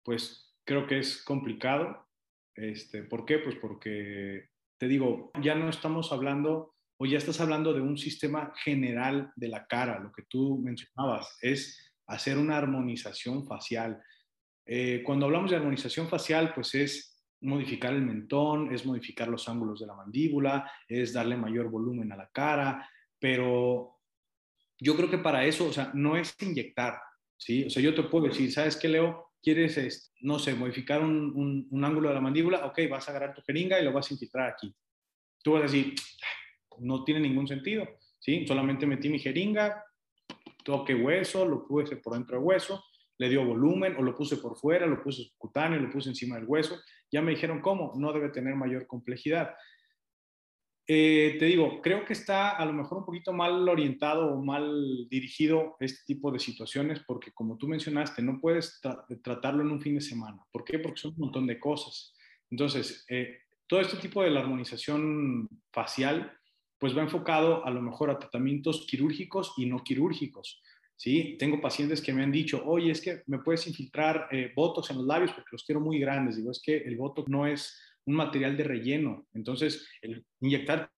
pues creo que es complicado este, ¿Por qué? Pues porque, te digo, ya no estamos hablando o ya estás hablando de un sistema general de la cara, lo que tú mencionabas, es hacer una armonización facial. Eh, cuando hablamos de armonización facial, pues es modificar el mentón, es modificar los ángulos de la mandíbula, es darle mayor volumen a la cara, pero yo creo que para eso, o sea, no es inyectar, ¿sí? O sea, yo te puedo decir, ¿sabes qué, Leo? Quieres, este, no sé, modificar un, ángulo de la mandíbula, ok, vas a agarrar tu jeringa y lo vas a infiltrar aquí. Tú vas a decir, no tiene ningún sentido, ¿sí? Solamente metí mi jeringa, toqué hueso, lo puse por dentro del hueso, le dio volumen, o lo puse por fuera, lo puse subcutáneo, lo puse encima del hueso. Ya me dijeron cómo, no debe tener mayor complejidad. Eh, te digo, creo que está a lo mejor un poquito mal orientado o mal dirigido este tipo de situaciones porque como tú mencionaste, no puedes tratarlo en un fin de semana. ¿Por qué? Porque son un montón de cosas. Entonces, eh, todo este tipo de la armonización facial, pues va enfocado a lo mejor a tratamientos quirúrgicos y no quirúrgicos. ¿sí? Tengo pacientes que me han dicho, oye, es que me puedes infiltrar eh, botox en los labios porque los quiero muy grandes. Digo, es que el botox no es un material de relleno. Entonces, el inyectarte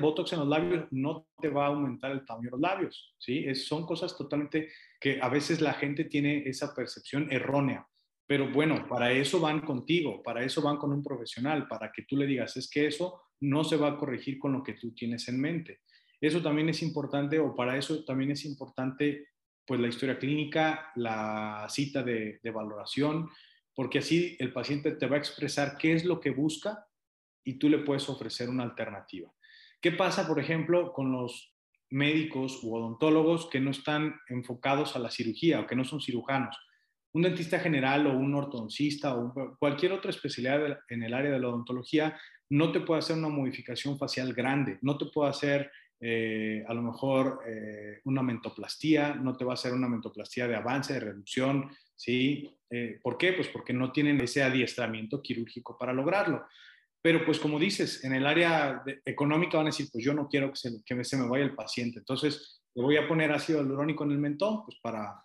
Botox en los labios no te va a aumentar el tamaño de los labios, ¿sí? Es, son cosas totalmente que a veces la gente tiene esa percepción errónea. Pero bueno, para eso van contigo, para eso van con un profesional, para que tú le digas, es que eso no se va a corregir con lo que tú tienes en mente. Eso también es importante, o para eso también es importante, pues la historia clínica, la cita de, de valoración, porque así el paciente te va a expresar qué es lo que busca y tú le puedes ofrecer una alternativa. ¿Qué pasa, por ejemplo, con los médicos u odontólogos que no están enfocados a la cirugía o que no son cirujanos? Un dentista general o un ortodoncista o cualquier otra especialidad en el área de la odontología no te puede hacer una modificación facial grande, no te puede hacer eh, a lo mejor eh, una mentoplastía, no te va a hacer una mentoplastía de avance, de reducción, ¿sí? Eh, ¿Por qué? Pues porque no tienen ese adiestramiento quirúrgico para lograrlo. pero pues como dices, en el área económica van a decir, pues yo no quiero que se, se me vaya el paciente, entonces le voy a poner ácido hialurónico en el mentón, pues para,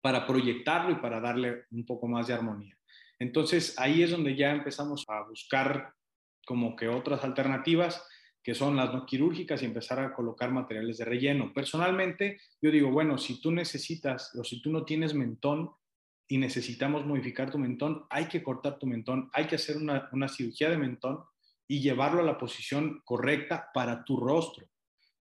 para proyectarlo y para darle un poco más de armonía. Entonces ahí es donde ya empezamos a buscar como que otras alternativas que son las no quirúrgicas y empezar a colocar materiales de relleno. Personalmente, yo digo, bueno, si tú necesitas o si tú no tienes mentón y necesitamos modificar tu mentón, hay que cortar tu mentón, hay que hacer una, una cirugía de mentón y llevarlo a la posición correcta para tu rostro,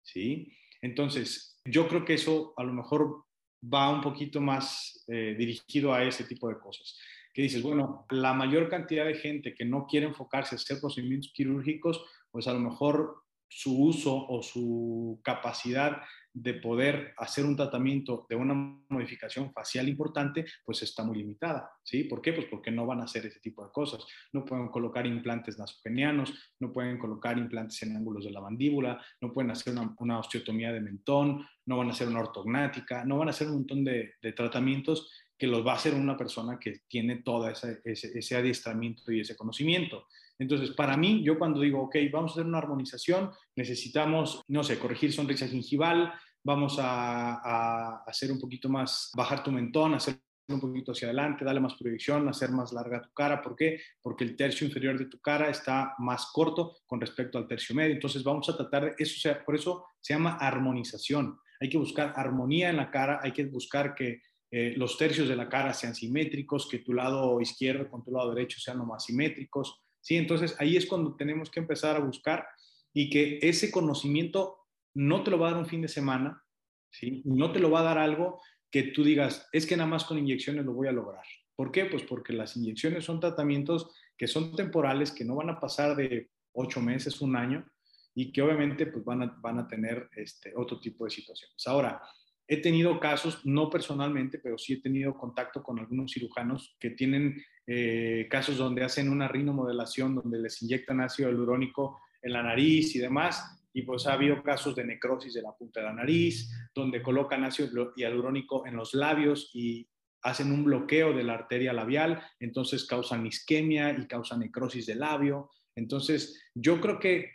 ¿sí? Entonces, yo creo que eso a lo mejor va un poquito más eh, dirigido a ese tipo de cosas. Que dices, bueno, la mayor cantidad de gente que no quiere enfocarse a hacer procedimientos quirúrgicos, pues a lo mejor su uso o su capacidad de poder hacer un tratamiento de una modificación facial importante, pues está muy limitada. ¿sí? ¿Por qué? Pues porque no van a hacer ese tipo de cosas. No pueden colocar implantes nasogenianos, no pueden colocar implantes en ángulos de la mandíbula, no pueden hacer una, osteotomía de mentón, no van a hacer una ortognática, no van a hacer un montón de, tratamientos que los va a hacer una persona que tiene todo ese, ese adiestramiento y ese conocimiento. Entonces, para mí, yo cuando digo, ok, vamos a hacer una armonización, necesitamos, no sé, corregir sonrisa gingival, vamos a, hacer un poquito más, bajar tu mentón, hacer un poquito hacia adelante, darle más proyección, hacer más larga tu cara. ¿Por qué? Porque el tercio inferior de tu cara está más corto con respecto al tercio medio. Entonces vamos a tratar eso, sea, por eso se llama armonización. Hay que buscar armonía en la cara, hay que buscar que eh, los tercios de la cara sean simétricos, que tu lado izquierdo con tu lado derecho sean lo más simétricos. ¿Sí? Entonces ahí es cuando tenemos que empezar a buscar y que ese conocimiento no te lo va a dar un fin de semana, ¿sí? no te lo va a dar algo que tú digas, es que nada más con inyecciones lo voy a lograr. ¿Por qué? Pues porque las inyecciones son tratamientos que son temporales, que no van a pasar de ocho meses, un año, y que obviamente pues van a, van a tener este, otro tipo de situaciones. Ahora, he tenido casos, no personalmente, pero sí he tenido contacto con algunos cirujanos que tienen eh, casos donde hacen una rinomodelación, donde les inyectan ácido hialurónico en la nariz y demás, y pues ha habido casos de necrosis de la punta de la nariz, donde colocan ácido hialurónico en los labios y hacen un bloqueo de la arteria labial, entonces causan isquemia y causan necrosis del labio. Entonces, yo creo que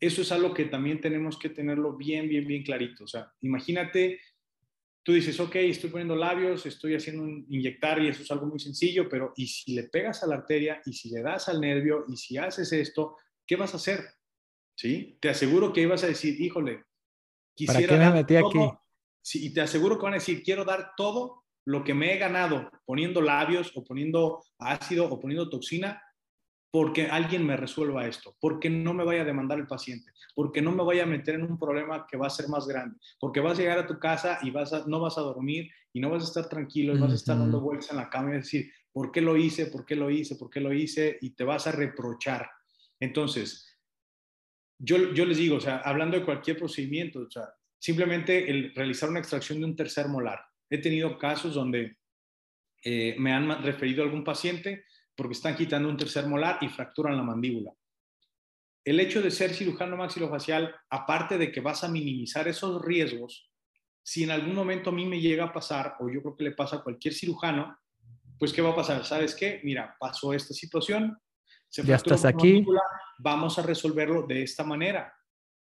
eso es algo que también tenemos que tenerlo bien, bien, bien clarito. O sea, imagínate tú dices, ok, estoy poniendo labios, estoy haciendo un inyectar y eso es algo muy sencillo, pero ¿y si le pegas a la arteria y si le das al nervio y si haces esto, qué vas a hacer? ¿Sí? Te aseguro que ibas a decir, híjole, quisiera ¿Para qué me metí aquí? Sí, y te aseguro que van a decir, quiero dar todo lo que me he ganado poniendo labios o poniendo ácido o poniendo toxina porque alguien me resuelva esto, porque no me vaya a demandar el paciente, porque no me vaya a meter en un problema que va a ser más grande, porque vas a llegar a tu casa y vas a, no vas a dormir y no vas a estar tranquilo y vas a estar dando vueltas en la cama y decir, ¿por qué lo hice? ¿Por qué lo hice? ¿Por qué lo hice? Y te vas a reprochar. Entonces, yo, yo les digo, o sea, hablando de cualquier procedimiento, o sea, simplemente el realizar una extracción de un tercer molar. He tenido casos donde eh, me han referido a algún paciente porque están quitando un tercer molar y fracturan la mandíbula. El hecho de ser cirujano maxilofacial, aparte de que vas a minimizar esos riesgos, si en algún momento a mí me llega a pasar, o yo creo que le pasa a cualquier cirujano, pues ¿qué va a pasar? ¿Sabes qué? Mira, pasó esta situación, se ya estás aquí. Mandíbula, vamos a resolverlo de esta manera,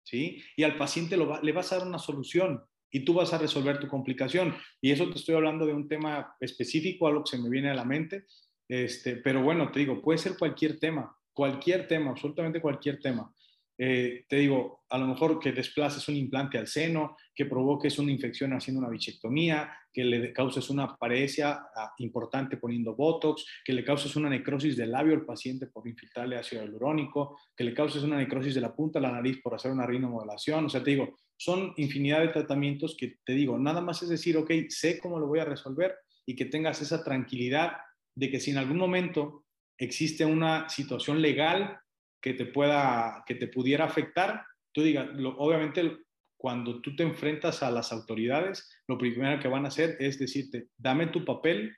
¿sí? Y al paciente le vas a dar una solución y tú vas a resolver tu complicación. Y eso te estoy hablando de un tema específico, algo que se me viene a la mente, este, pero bueno, te digo, puede ser cualquier tema, cualquier tema, absolutamente cualquier tema. Eh, te digo, a lo mejor que desplaces un implante al seno, que provoques una infección haciendo una bichectomía, que le causes una parecia ah, importante poniendo Botox, que le causes una necrosis del labio al paciente por infiltrarle ácido hialurónico, que le causes una necrosis de la punta de la nariz por hacer una rinomodelación. O sea, te digo, son infinidad de tratamientos que te digo, nada más es decir, ok, sé cómo lo voy a resolver y que tengas esa tranquilidad de que si en algún momento existe una situación legal que te pueda, que te pudiera afectar, tú digas, obviamente cuando tú te enfrentas a las autoridades, lo primero que van a hacer es decirte, dame tu papel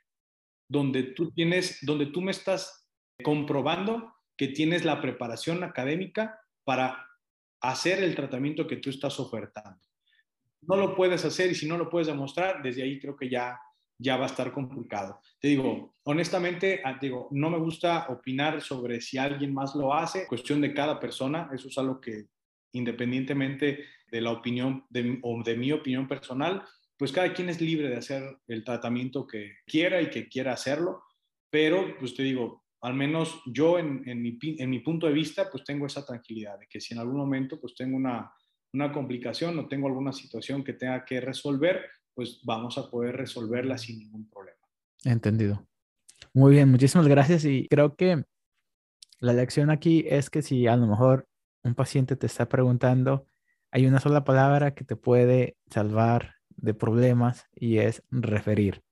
donde tú tienes, donde tú me estás comprobando que tienes la preparación académica para hacer el tratamiento que tú estás ofertando. No lo puedes hacer y si no lo puedes demostrar, desde ahí creo que ya ya va a estar complicado. Te digo, honestamente, ah, digo, no me gusta opinar sobre si alguien más lo hace, cuestión de cada persona, eso es algo que independientemente de la opinión de, o de mi opinión personal, pues cada quien es libre de hacer el tratamiento que quiera y que quiera hacerlo, pero pues te digo, al menos yo en, mi, en, mi, punto de vista, pues tengo esa tranquilidad de que si en algún momento pues tengo una, una complicación o tengo alguna situación que tenga que resolver, pues vamos a poder resolverla sin ningún problema. Entendido. Muy bien, muchísimas gracias y creo que la lección aquí es que si a lo mejor un paciente te está preguntando, hay una sola palabra que te puede salvar de problemas y es referir.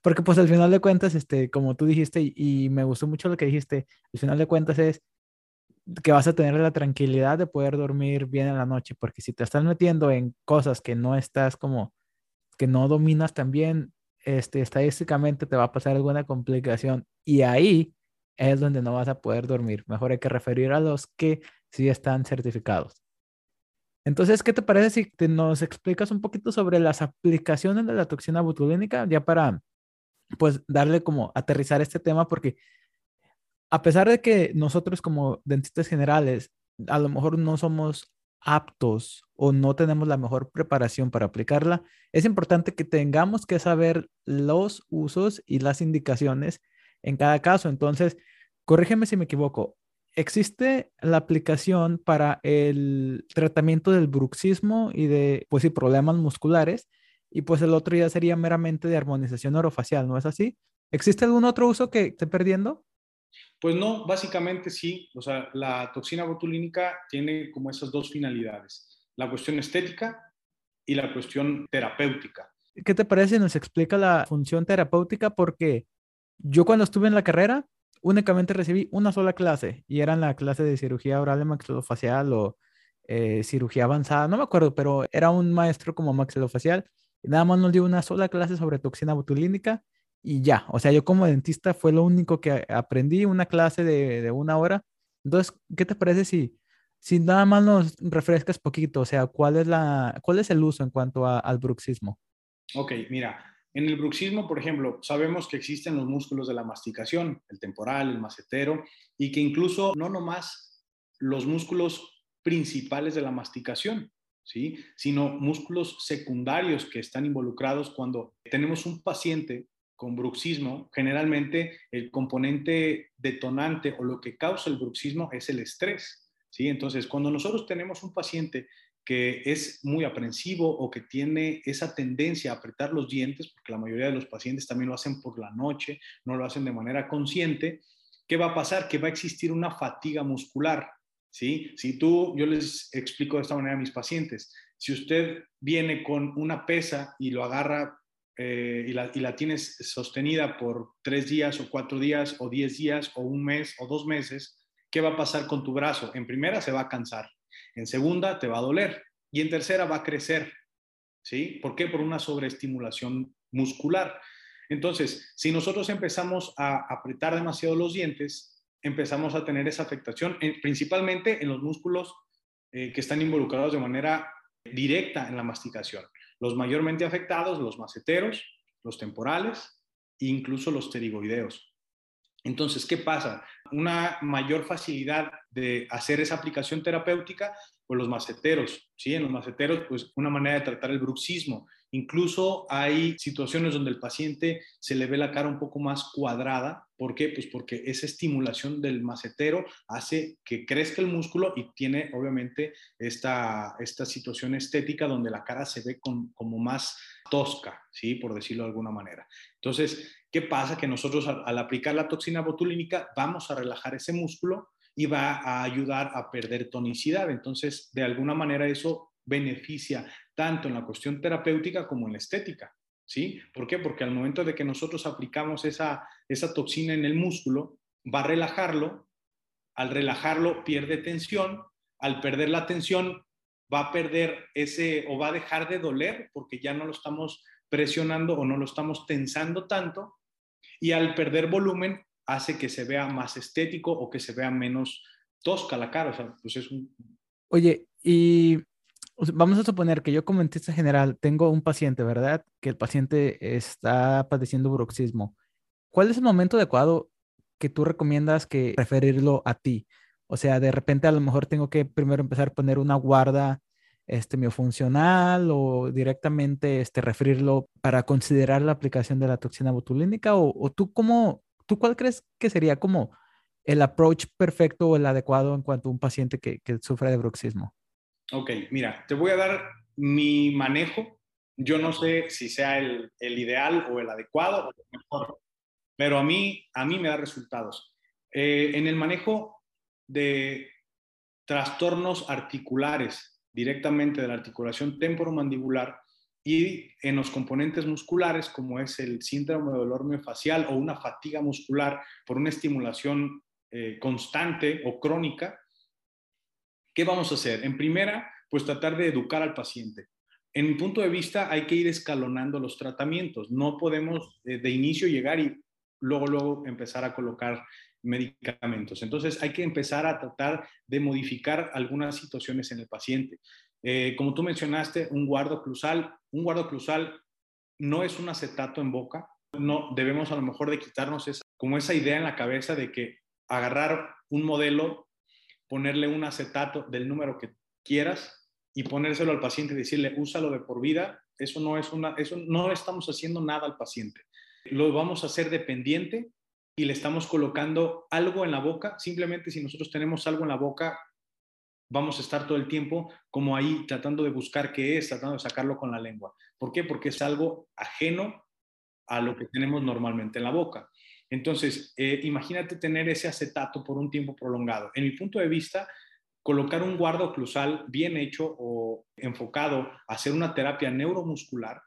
Porque pues al final de cuentas, este, como tú dijiste, y, me gustó mucho lo que dijiste, al final de cuentas es que vas a tener la tranquilidad de poder dormir bien en la noche, porque si te estás metiendo en cosas que no estás como, que no dominas también, este, estadísticamente te va a pasar alguna complicación y ahí es donde no vas a poder dormir. Mejor hay que referir a los que sí están certificados. Entonces, ¿qué te parece si te nos explicas un poquito sobre las aplicaciones de la toxina botulínica ya para pues darle como aterrizar este tema porque a pesar de que nosotros como dentistas generales a lo mejor no somos aptos o no tenemos la mejor preparación para aplicarla, es importante que tengamos que saber los usos y las indicaciones en cada caso. Entonces, corrígeme si me equivoco. ¿Existe la aplicación para el tratamiento del bruxismo y de pues, y problemas musculares? y pues el otro ya sería meramente de armonización orofacial, ¿no es así? ¿Existe algún otro uso que esté perdiendo? Pues no, básicamente sí. O sea, la toxina botulínica tiene como esas dos finalidades, la cuestión estética y la cuestión terapéutica. ¿Qué te parece nos explica la función terapéutica? Porque yo cuando estuve en la carrera únicamente recibí una sola clase y era la clase de cirugía oral maxilofacial o eh, cirugía avanzada, no me acuerdo, pero era un maestro como maxilofacial nada más nos dio una sola clase sobre toxina botulínica y ya. O sea, yo como dentista fue lo único que aprendí, una clase de, una hora. Entonces, ¿qué te parece si, si nada más nos refrescas poquito? O sea, ¿cuál es, la, cuál es el uso en cuanto al bruxismo? Ok, mira, en el bruxismo, por ejemplo, sabemos que existen los músculos de la masticación, el temporal, el macetero, y que incluso no nomás los músculos principales de la masticación, ¿sí? sino músculos secundarios que están involucrados cuando tenemos un paciente con bruxismo, generalmente el componente detonante o lo que causa el bruxismo es el estrés. ¿sí? Entonces, cuando nosotros tenemos un paciente que es muy aprensivo o que tiene esa tendencia a apretar los dientes, porque la mayoría de los pacientes también lo hacen por la noche, no lo hacen de manera consciente, ¿qué va a pasar? Que va a existir una fatiga muscular. ¿sí? Si tú, yo les explico de esta manera a mis pacientes, si usted viene con una pesa y lo agarra eh, y, la, tienes sostenida por tres días o cuatro días o diez días o un mes o dos meses, ¿qué va a pasar con tu brazo? En primera se va a cansar, en segunda te va a doler y en tercera va a crecer. ¿Sí? ¿Por qué? Por una sobreestimulación muscular. Entonces, si nosotros empezamos a apretar demasiado los dientes, empezamos a tener esa afectación, principalmente en los músculos eh, que están involucrados de manera directa en la masticación. Los mayormente afectados, los maceteros, los temporales e incluso los pterigoideos. Entonces, ¿qué pasa? Una mayor facilidad de hacer esa aplicación terapéutica, pues los maceteros, ¿sí? En los maceteros, pues una manera de tratar el bruxismo Incluso hay situaciones donde el paciente se le ve la cara un poco más cuadrada. ¿Por qué? Pues porque esa estimulación del macetero hace que crezca el músculo y tiene obviamente esta, esta situación estética donde la cara se ve como más tosca, ¿sí? Por decirlo de alguna manera. Entonces, ¿qué pasa? Que nosotros al, al aplicar la toxina botulínica vamos a relajar ese músculo y va a ayudar a perder tonicidad. Entonces, de alguna manera eso beneficia tanto en la cuestión terapéutica como en la estética. ¿Sí? ¿Por qué? Porque al momento de que nosotros aplicamos esa, esa toxina en el músculo, va a relajarlo, al relajarlo pierde tensión, al perder la tensión va a perder ese o va a dejar de doler porque ya no lo estamos presionando o no lo estamos tensando tanto y al perder volumen hace que se vea más estético o que se vea menos tosca la cara. O sea, pues es un... Oye, y vamos a suponer que yo como dentista general tengo un paciente, ¿verdad? Que el paciente está padeciendo bruxismo. ¿Cuál es el momento adecuado que tú recomiendas que referirlo a ti? O sea, de repente a lo mejor tengo que primero empezar a poner una guarda este, miofuncional o directamente este, referirlo para considerar la aplicación de la toxina botulínica? ¿O, tú cómo, tú cuál crees que sería como el approach perfecto o el adecuado en cuanto a un paciente que, que sufre de bruxismo? Ok, mira, te voy a dar mi manejo. Yo no sé si sea el, el ideal o el adecuado pero a mí, a mí me da resultados. Eh, en el manejo de trastornos articulares, directamente de la articulación temporomandibular y en los componentes musculares, como es el síndrome de dolor miofascial o una fatiga muscular por una estimulación eh, constante o crónica, ¿qué vamos a hacer? En primera, pues tratar de educar al paciente. En mi punto de vista, hay que ir escalonando los tratamientos. No podemos eh, de inicio llegar y luego, luego empezar a colocar medicamentos. Entonces hay que empezar a tratar de modificar algunas situaciones en el paciente. Eh, como tú mencionaste, un guardo oclusal, un guardo oclusal no es un acetato en boca, no debemos a lo mejor de quitarnos esa, como esa idea en la cabeza de que agarrar un modelo, ponerle un acetato del número que quieras y ponérselo al paciente y decirle, úsalo de por vida, eso no es una, eso no estamos haciendo nada al paciente. Lo vamos a hacer dependiente y le estamos colocando algo en la boca, simplemente si nosotros tenemos algo en la boca, vamos a estar todo el tiempo como ahí tratando de buscar qué es, tratando de sacarlo con la lengua. ¿Por qué? Porque es algo ajeno a lo que tenemos normalmente en la boca. Entonces, eh, imagínate tener ese acetato por un tiempo prolongado. En mi punto de vista, colocar un guardo oclusal bien hecho o enfocado a hacer una terapia neuromuscular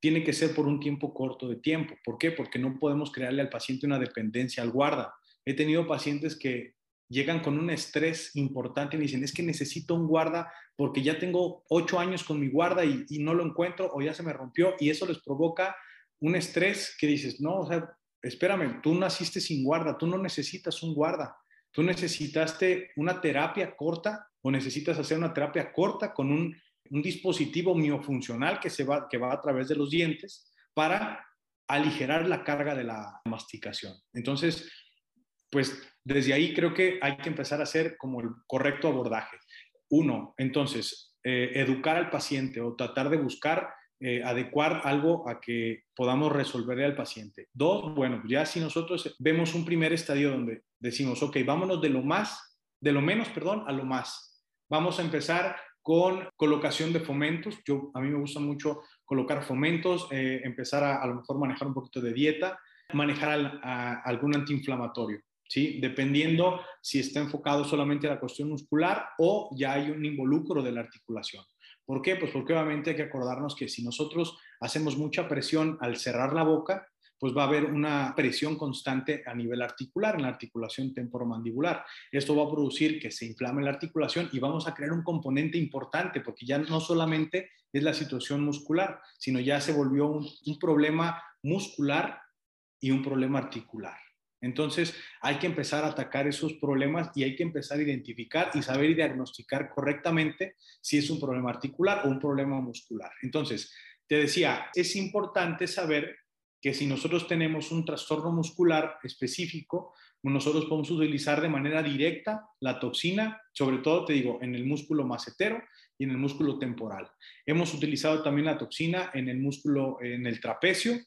tiene que ser por un tiempo corto de tiempo. ¿Por qué? Porque no podemos crearle al paciente una dependencia al guarda. He tenido pacientes que llegan con un estrés importante y me dicen, es que necesito un guarda porque ya tengo ocho años con mi guarda y, no lo encuentro o ya se me rompió y eso les provoca un estrés que dices, no, o sea, espérame, tú naciste sin guarda, tú no necesitas un guarda, tú necesitaste una terapia corta o necesitas hacer una terapia corta con un un dispositivo miofuncional que, se va, que va a través de los dientes para aligerar la carga de la masticación. Entonces, pues desde ahí creo que hay que empezar a hacer como el correcto abordaje. Uno, entonces, eh, educar al paciente o tratar de buscar eh, adecuar algo a que podamos resolverle al paciente. Dos, bueno, ya si nosotros vemos un primer estadio donde decimos, ok, vámonos de lo más, de lo menos, perdón, a lo más. Vamos a empezar con colocación de fomentos. Yo, a mí me gusta mucho colocar fomentos, eh, empezar a, a lo mejor manejar un poquito de dieta, manejar algún antiinflamatorio, ¿sí? Dependiendo si está enfocado solamente a la cuestión muscular o ya hay un involucro de la articulación. ¿Por qué? Pues porque obviamente hay que acordarnos que si nosotros hacemos mucha presión al cerrar la boca, pues va a haber una presión constante a nivel articular, en la articulación temporomandibular. Esto va a producir que se inflame la articulación y vamos a crear un componente importante, porque ya no solamente es la situación muscular, sino ya se volvió un, problema muscular y un problema articular. Entonces hay que empezar a atacar esos problemas y hay que empezar a identificar y saber y diagnosticar correctamente si es un problema articular o un problema muscular. Entonces, te decía, es importante saber que si nosotros tenemos un trastorno muscular específico, nosotros podemos utilizar de manera directa la toxina, sobre todo, te digo, en el músculo macetero y en el músculo temporal. Hemos utilizado también la toxina en el músculo, en el trapecio,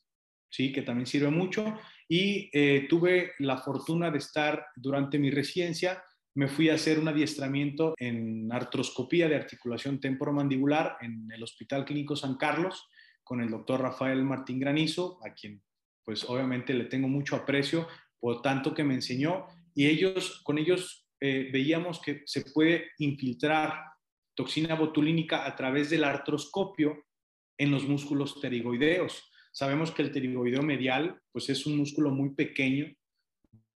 sí, que también sirve mucho. Y eh, tuve la fortuna de estar durante mi residencia, me fui a hacer un adiestramiento en artroscopía de articulación temporomandibular en el Hospital Clínico San Carlos con el doctor Rafael Martín Granizo, a quien pues obviamente le tengo mucho aprecio por tanto que me enseñó y ellos, con ellos eh, veíamos que se puede infiltrar toxina botulínica a través del artroscopio en los músculos pterigoideos. Sabemos que el pterigoideo medial pues es un músculo muy pequeño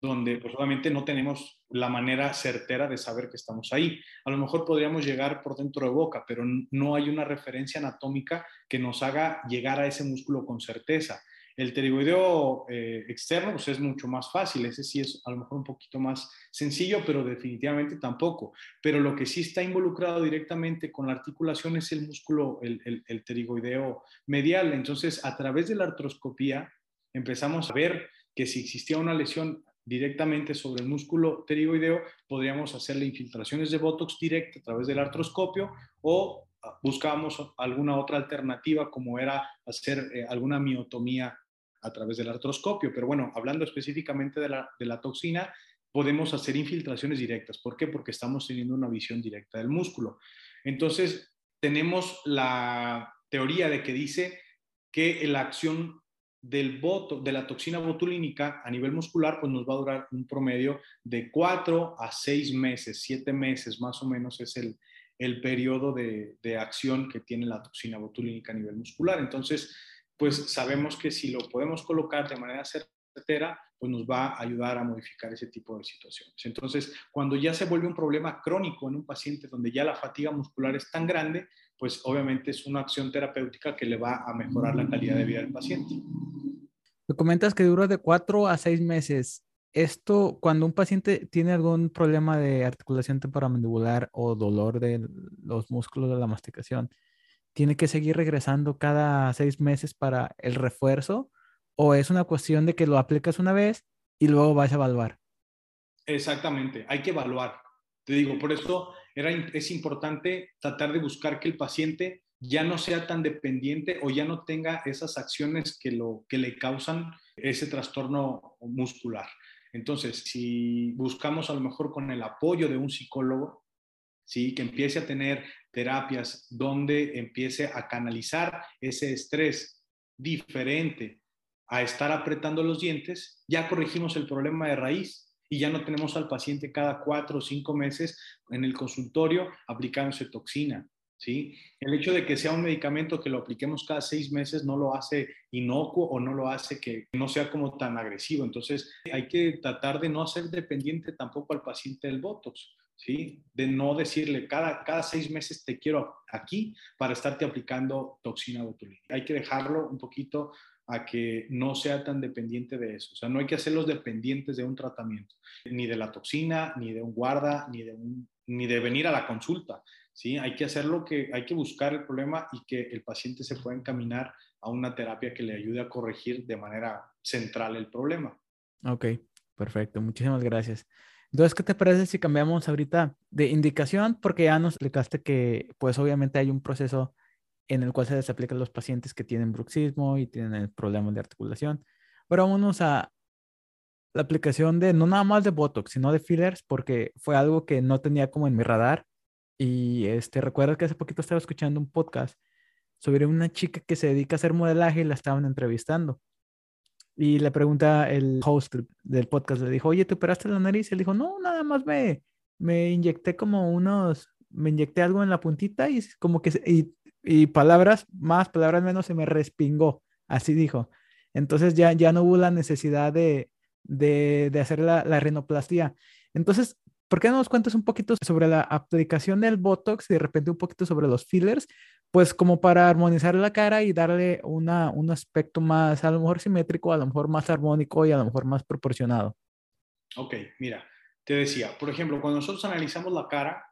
donde pues obviamente no tenemos la manera certera de saber que estamos ahí. A lo mejor podríamos llegar por dentro de boca, pero no hay una referencia anatómica que nos haga llegar a ese músculo con certeza. El pterigoideo eh, externo pues es mucho más fácil, ese sí es a lo mejor un poquito más sencillo, pero definitivamente tampoco. Pero lo que sí está involucrado directamente con la articulación es el músculo, el, el, pterigoideo medial. Entonces, a través de la artroscopía empezamos a ver que si existía una lesión directamente sobre el músculo pterigoideo, podríamos hacerle infiltraciones de Botox directo a través del artroscopio o ah, buscábamos alguna otra alternativa como era hacer eh, alguna miotomía a través del artroscopio. Pero bueno, hablando específicamente de la, de la toxina, podemos hacer infiltraciones directas. ¿Por qué? Porque estamos teniendo una visión directa del músculo. Entonces, tenemos la teoría de que dice que la acción del voto, de la toxina botulínica a nivel muscular, pues nos va a durar un promedio de 4 a 6 meses, 7 meses más o menos es el, el periodo de, de, acción que tiene la toxina botulínica a nivel muscular. Entonces, pues sabemos que si lo podemos colocar de manera certera, pues nos va a ayudar a modificar ese tipo de situaciones. Entonces, cuando ya se vuelve un problema crónico en un paciente donde ya la fatiga muscular es tan grande, pues obviamente es una acción terapéutica que le va a mejorar la calidad de vida del paciente. Me comentas que dura de cuatro a seis meses. Esto, cuando un paciente tiene algún problema de articulación temporomandibular o dolor de los músculos de la masticación, ¿tiene que seguir regresando cada seis meses para el refuerzo? ¿O es una cuestión de que lo aplicas una vez y luego vas a evaluar? Exactamente, hay que evaluar. Te digo, por eso era, es importante tratar de buscar que el paciente ya no sea tan dependiente o ya no tenga esas acciones que, lo, que le causan ese trastorno muscular. Entonces, si buscamos a lo mejor con el apoyo de un psicólogo, ¿sí? que empiece a tener terapias donde empiece a canalizar ese estrés diferente a estar apretando los dientes, ya corregimos el problema de raíz y ya no tenemos al paciente cada cuatro o cinco meses en el consultorio aplicándose toxina. ¿sí? El hecho de que sea un medicamento que lo apliquemos cada seis meses no lo hace inocuo o no lo hace que no sea como tan agresivo. Entonces hay que tratar de no hacer dependiente tampoco al paciente del Botox. ¿Sí? De no decirle cada, cada seis meses te quiero aquí para estarte aplicando toxina botulínica. Hay que dejarlo un poquito a que no sea tan dependiente de eso. O sea, no hay que hacerlos dependientes de un tratamiento, ni de la toxina, ni de un guarda, ni de, ni de venir a la consulta. ¿sí? Hay que hacerlo, que hay que buscar el problema y que el paciente se pueda encaminar a una terapia que le ayude a corregir de manera central el problema. Ok, perfecto. Muchísimas gracias. Entonces, ¿qué te parece si cambiamos ahorita de indicación? Porque ya nos explicaste que, pues obviamente hay un proceso en el cual se les aplica a los pacientes que tienen bruxismo y tienen problemas de articulación. Pero vámonos a la aplicación de no nada más de Botox, sino de fillers, porque fue algo que no tenía como en mi radar. Y este, recuerdo que hace poquito estaba escuchando un podcast sobre una chica que se dedica a hacer modelaje y la estaban entrevistando. Y le pregunta el host del podcast, le dijo, oye, ¿te operaste la nariz? Y él dijo, no, nada más me, me inyecté como unos, me inyecté algo en la puntita y como que, y y palabras más, palabras menos, se me respingó, así dijo. Entonces ya, ya no hubo la necesidad de, de, de hacer la, la rinoplastia. Entonces, ¿por qué no nos cuentas un poquito sobre la aplicación del Botox y de repente un poquito sobre los fillers? Pues como para armonizar la cara y darle una, un aspecto más, a lo mejor simétrico, a lo mejor más armónico y a lo mejor más proporcionado. Ok, mira, te decía, por ejemplo, cuando nosotros analizamos la cara,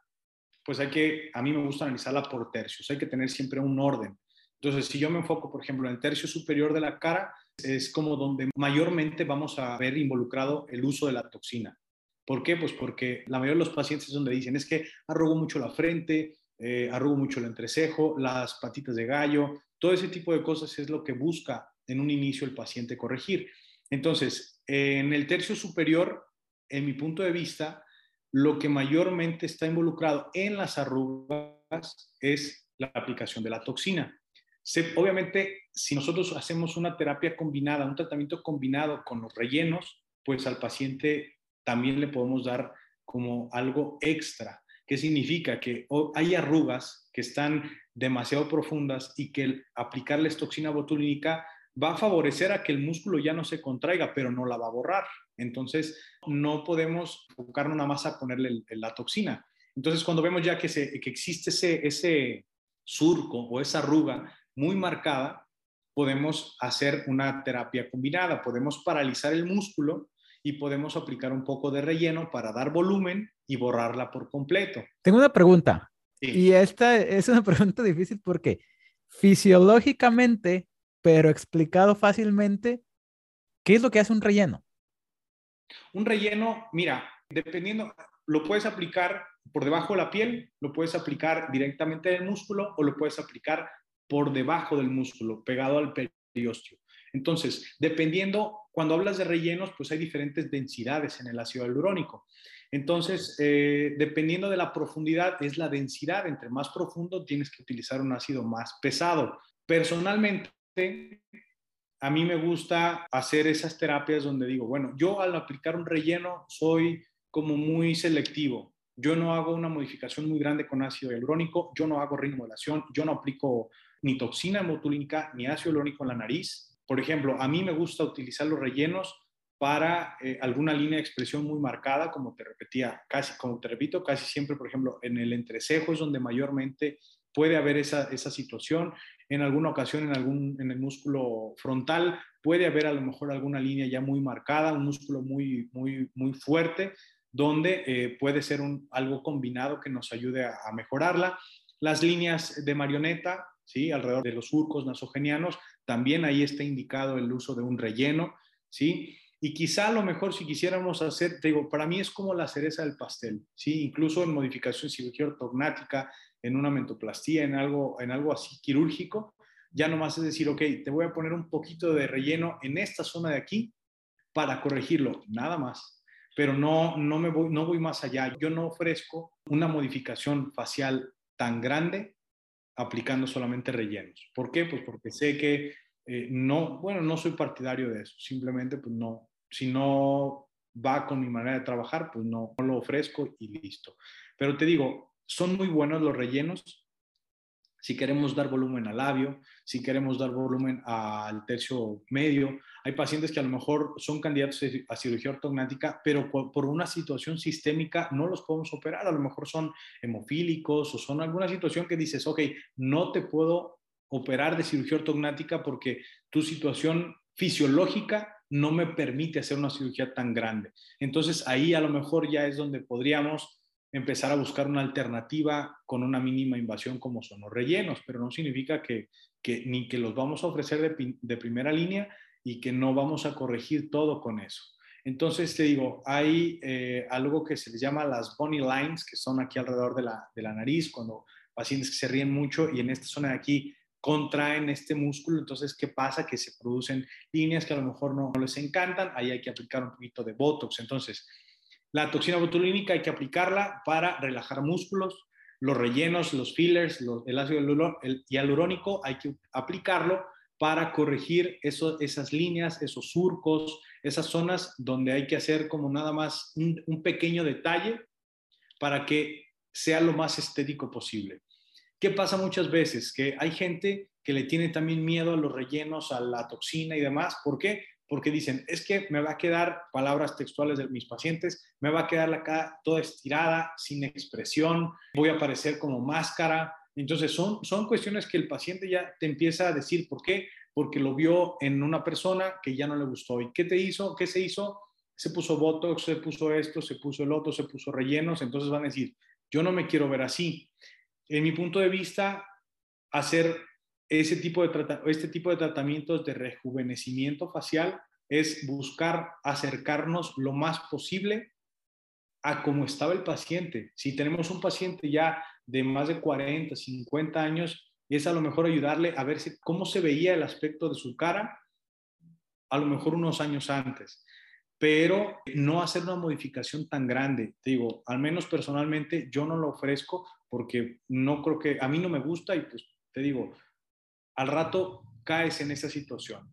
pues hay que, a mí me gusta analizarla por tercios, hay que tener siempre un orden. Entonces, si yo me enfoco, por ejemplo, en el tercio superior de la cara, es como donde mayormente vamos a ver involucrado el uso de la toxina. ¿Por qué? Pues porque la mayoría de los pacientes es donde dicen, es que arrugo mucho la frente, eh, arrugo mucho el entrecejo, las patitas de gallo, todo ese tipo de cosas es lo que busca en un inicio el paciente corregir. Entonces, en el tercio superior, en mi punto de vista, lo que mayormente está involucrado en las arrugas es la aplicación de la toxina. obviamente, si nosotros hacemos una terapia combinada, un tratamiento combinado con los rellenos, pues al paciente también le podemos dar como algo extra. ¿Qué significa? Que hay arrugas que están demasiado profundas y que el aplicarles toxina botulínica va a favorecer a que el músculo ya no se contraiga, pero no la va a borrar. Entonces, no podemos enfocarnos nada más a ponerle la toxina. Entonces, cuando vemos ya que, se, que existe ese, ese surco o esa arruga muy marcada, podemos hacer una terapia combinada. Podemos paralizar el músculo y podemos aplicar un poco de relleno para dar volumen y borrarla por completo. Tengo una pregunta. Y esta es una pregunta difícil porque fisiológicamente, pero explicado fácilmente, ¿qué es lo que hace un relleno? Un relleno, mira, dependiendo, lo puedes aplicar por debajo de la piel, lo puedes aplicar directamente en el músculo o lo puedes aplicar por debajo del músculo, pegado al periósteo. Entonces, dependiendo, cuando hablas de rellenos, pues hay diferentes densidades en el ácido hialurónico. Entonces, eh, dependiendo de la profundidad, es la densidad. Entre más profundo, tienes que utilizar un ácido más pesado. Personalmente, a mí me gusta hacer esas terapias donde digo, bueno, yo al aplicar un relleno soy como muy selectivo. Yo no hago una modificación muy grande con ácido hialurónico, yo no hago remodelación, yo no aplico ni toxina botulínica ni ácido hialurónico en la nariz. Por ejemplo, a mí me gusta utilizar los rellenos para eh, alguna línea de expresión muy marcada, como te repetía, casi, como te repito, casi siempre, por ejemplo, en el entrecejo es donde mayormente puede haber esa, esa situación. En alguna ocasión, en, algún, en el músculo frontal, puede haber a lo mejor alguna línea ya muy marcada, un músculo muy, muy, muy fuerte, donde eh, puede ser un, algo combinado que nos ayude a, a mejorarla. Las líneas de marioneta, ¿sí? alrededor de los surcos nasogenianos, también ahí está indicado el uso de un relleno. ¿sí? Y quizá lo mejor si quisiéramos hacer, te digo, para mí es como la cereza del pastel, ¿sí? Incluso en modificación cirugía ortognática, en una mentoplastía, en algo, en algo así quirúrgico, ya nomás es decir, ok, te voy a poner un poquito de relleno en esta zona de aquí para corregirlo, nada más. Pero no, no, me voy, no voy más allá. Yo no ofrezco una modificación facial tan grande aplicando solamente rellenos. ¿Por qué? Pues porque sé que eh, no, bueno, no soy partidario de eso. Simplemente, pues no, si no va con mi manera de trabajar, pues no, lo ofrezco y listo. Pero te digo, son muy buenos los rellenos. Si queremos dar volumen al labio, si queremos dar volumen al tercio medio, hay pacientes que a lo mejor son candidatos a cirugía ortognática, pero por una situación sistémica no los podemos operar. A lo mejor son hemofílicos o son alguna situación que dices, ok, no te puedo operar de cirugía ortognática porque tu situación fisiológica no me permite hacer una cirugía tan grande. Entonces ahí a lo mejor ya es donde podríamos empezar a buscar una alternativa con una mínima invasión como son los rellenos, pero no significa que, ni que los vamos a ofrecer de, primera línea y que no vamos a corregir todo con eso. Entonces te digo, hay eh, algo que se les llama las bunny lines, que son aquí alrededor de la, de la nariz, cuando pacientes que se ríen mucho y en esta zona de aquí contraen este músculo, entonces, ¿qué pasa? Que se producen líneas que a lo mejor no, les encantan, ahí hay que aplicar un poquito de Botox. Entonces, la toxina botulínica hay que aplicarla para relajar músculos, los rellenos, los fillers, el ácido hialurónico hay que aplicarlo para corregir esas líneas, esos surcos, esas zonas donde hay que hacer como nada más un pequeño detalle para que sea lo más estético posible. ¿Qué pasa muchas veces? Que hay gente que le tiene también miedo a los rellenos, a la toxina y demás. ¿Por qué? Porque dicen, es que me va a quedar, palabras textuales de mis pacientes, me va a quedar la cara toda estirada, sin expresión, voy a parecer como máscara. Entonces son, son cuestiones que el paciente ya te empieza a decir, ¿por qué? Porque lo vio en una persona que ya no le gustó. ¿Y qué te hizo? ¿Qué se hizo? Se puso Botox, se puso esto, se puso el otro, se puso rellenos. Entonces van a decir, yo no me quiero ver así en mi punto de vista, hacer ese tipo de este tipo de tratamientos de rejuvenecimiento facial es buscar acercarnos lo más posible a cómo estaba el paciente. Si tenemos un paciente ya de más de 40, 50 años, es a lo mejor ayudarle a ver cómo se veía el aspecto de su cara, a lo mejor unos años antes, pero no hacer una modificación tan grande. Te digo, al menos personalmente yo no lo ofrezco porque no creo que a mí no me gusta y pues te digo, al rato caes en esa situación.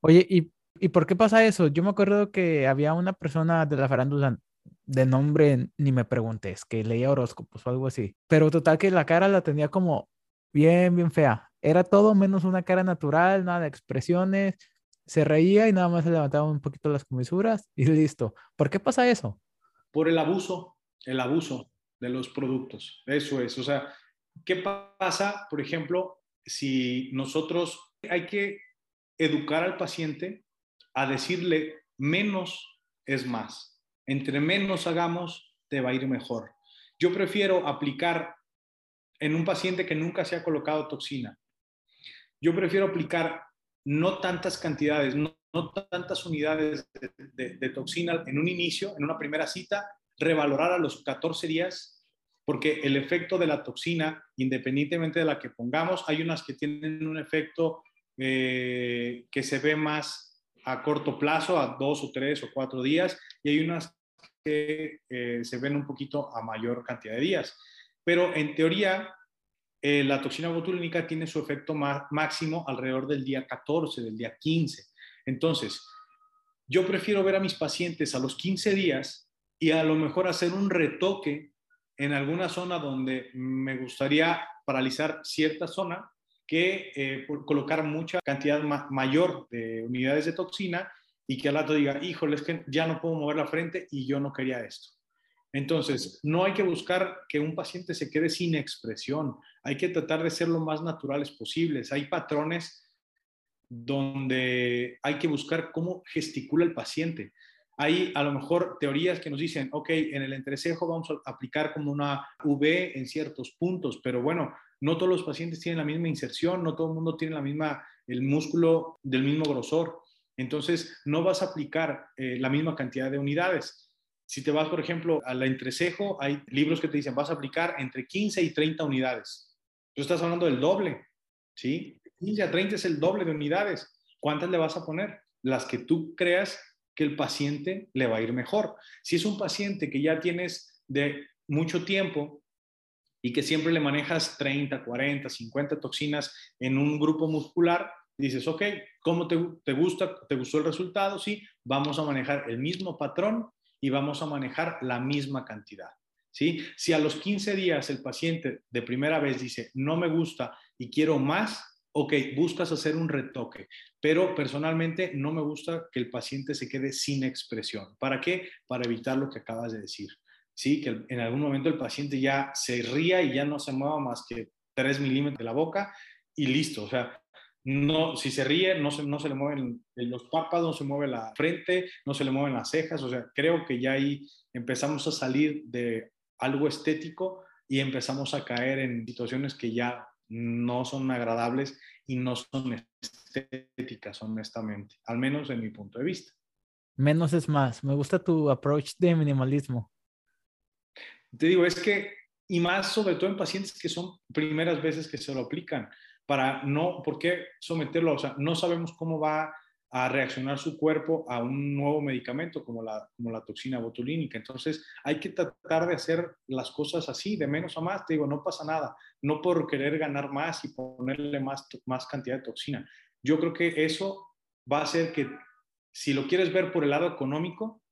Oye, ¿y, ¿y por qué pasa eso? Yo me acuerdo que había una persona de la farándula de nombre, ni me preguntes, que leía horóscopos o algo así, pero total que la cara la tenía como bien, bien fea. Era todo menos una cara natural, nada de expresiones, se reía y nada más se levantaban un poquito las comisuras y listo. ¿Por qué pasa eso? Por el abuso, el abuso de los productos. Eso es. O sea, ¿qué pasa, por ejemplo, si nosotros hay que educar al paciente a decirle menos es más. Entre menos hagamos, te va a ir mejor. Yo prefiero aplicar en un paciente que nunca se ha colocado toxina. Yo prefiero aplicar no tantas cantidades, no, tantas unidades de, toxina en un inicio, en una primera cita, revalorar a los 14 días, porque el efecto de la toxina, independientemente de la que pongamos, hay unas que tienen un efecto eh, que se ve más a corto plazo, a dos o tres o cuatro días, y hay unas que eh, se ven un poquito a mayor cantidad de días. Pero en teoría, eh, la toxina botulínica tiene su efecto máximo alrededor del día 14, del día 15. Entonces, yo prefiero ver a mis pacientes a los 15 días y a lo mejor hacer un retoque en alguna zona donde me gustaría paralizar cierta zona que eh, colocar mucha cantidad mayor de unidades de toxina y que al rato diga, híjole, es que ya no puedo mover la frente y yo no quería esto. Entonces, no hay que buscar que un paciente se quede sin expresión, hay que tratar de ser lo más naturales posibles. Hay patrones donde hay que buscar cómo gesticula el paciente. Hay a lo mejor teorías que nos dicen, ok, en el entrecejo vamos a aplicar como una V en ciertos puntos, pero bueno, no todos los pacientes tienen la misma inserción, no todo el mundo tiene la misma, el músculo del mismo grosor. Entonces, no vas a aplicar eh, la misma cantidad de unidades. Si te vas, por ejemplo, al entrecejo, hay libros que te dicen, vas a aplicar entre 15 y 30 unidades. Tú estás hablando del doble, ¿sí? 15 a 30 es el doble de unidades. ¿Cuántas le vas a poner? Las que tú creas que el paciente le va a ir mejor. Si es un paciente que ya tienes de mucho tiempo y que siempre le manejas 30, 40, 50 toxinas en un grupo muscular, dices, ok, ¿cómo te, te gusta? ¿Te gustó el resultado? Sí, vamos a manejar el mismo patrón y vamos a manejar la misma cantidad. ¿sí? Si a los 15 días el paciente de primera vez dice, no me gusta y quiero más, ok, buscas hacer un retoque, pero personalmente no me gusta que el paciente se quede sin expresión. ¿Para qué? Para evitar lo que acabas de decir. Sí, que en algún momento el paciente ya se ría y ya no se mueva más que 3 milímetros de la boca y listo. O sea, no, si se ríe, no se, no se le mueven los párpados, no se mueve la frente, no se le mueven las cejas. O sea, creo que ya ahí empezamos a salir de algo estético y empezamos a caer en situaciones que ya no son agradables y no son estéticas, honestamente, al menos en mi punto de vista. Menos es más. Me gusta tu approach de minimalismo. Te digo, es que, y más sobre todo en pacientes que son primeras veces que se lo aplican, para no, ¿por qué someterlo? O sea, no sabemos cómo va a reaccionar su cuerpo a un nuevo medicamento como la, como la toxina botulínica. Entonces, hay que tratar de hacer las cosas así, de menos a más. Te digo, no pasa nada. No por querer ganar más y ponerle más, más cantidad de toxina. Yo creo que eso va a hacer que, si lo quieres ver por el lado económico,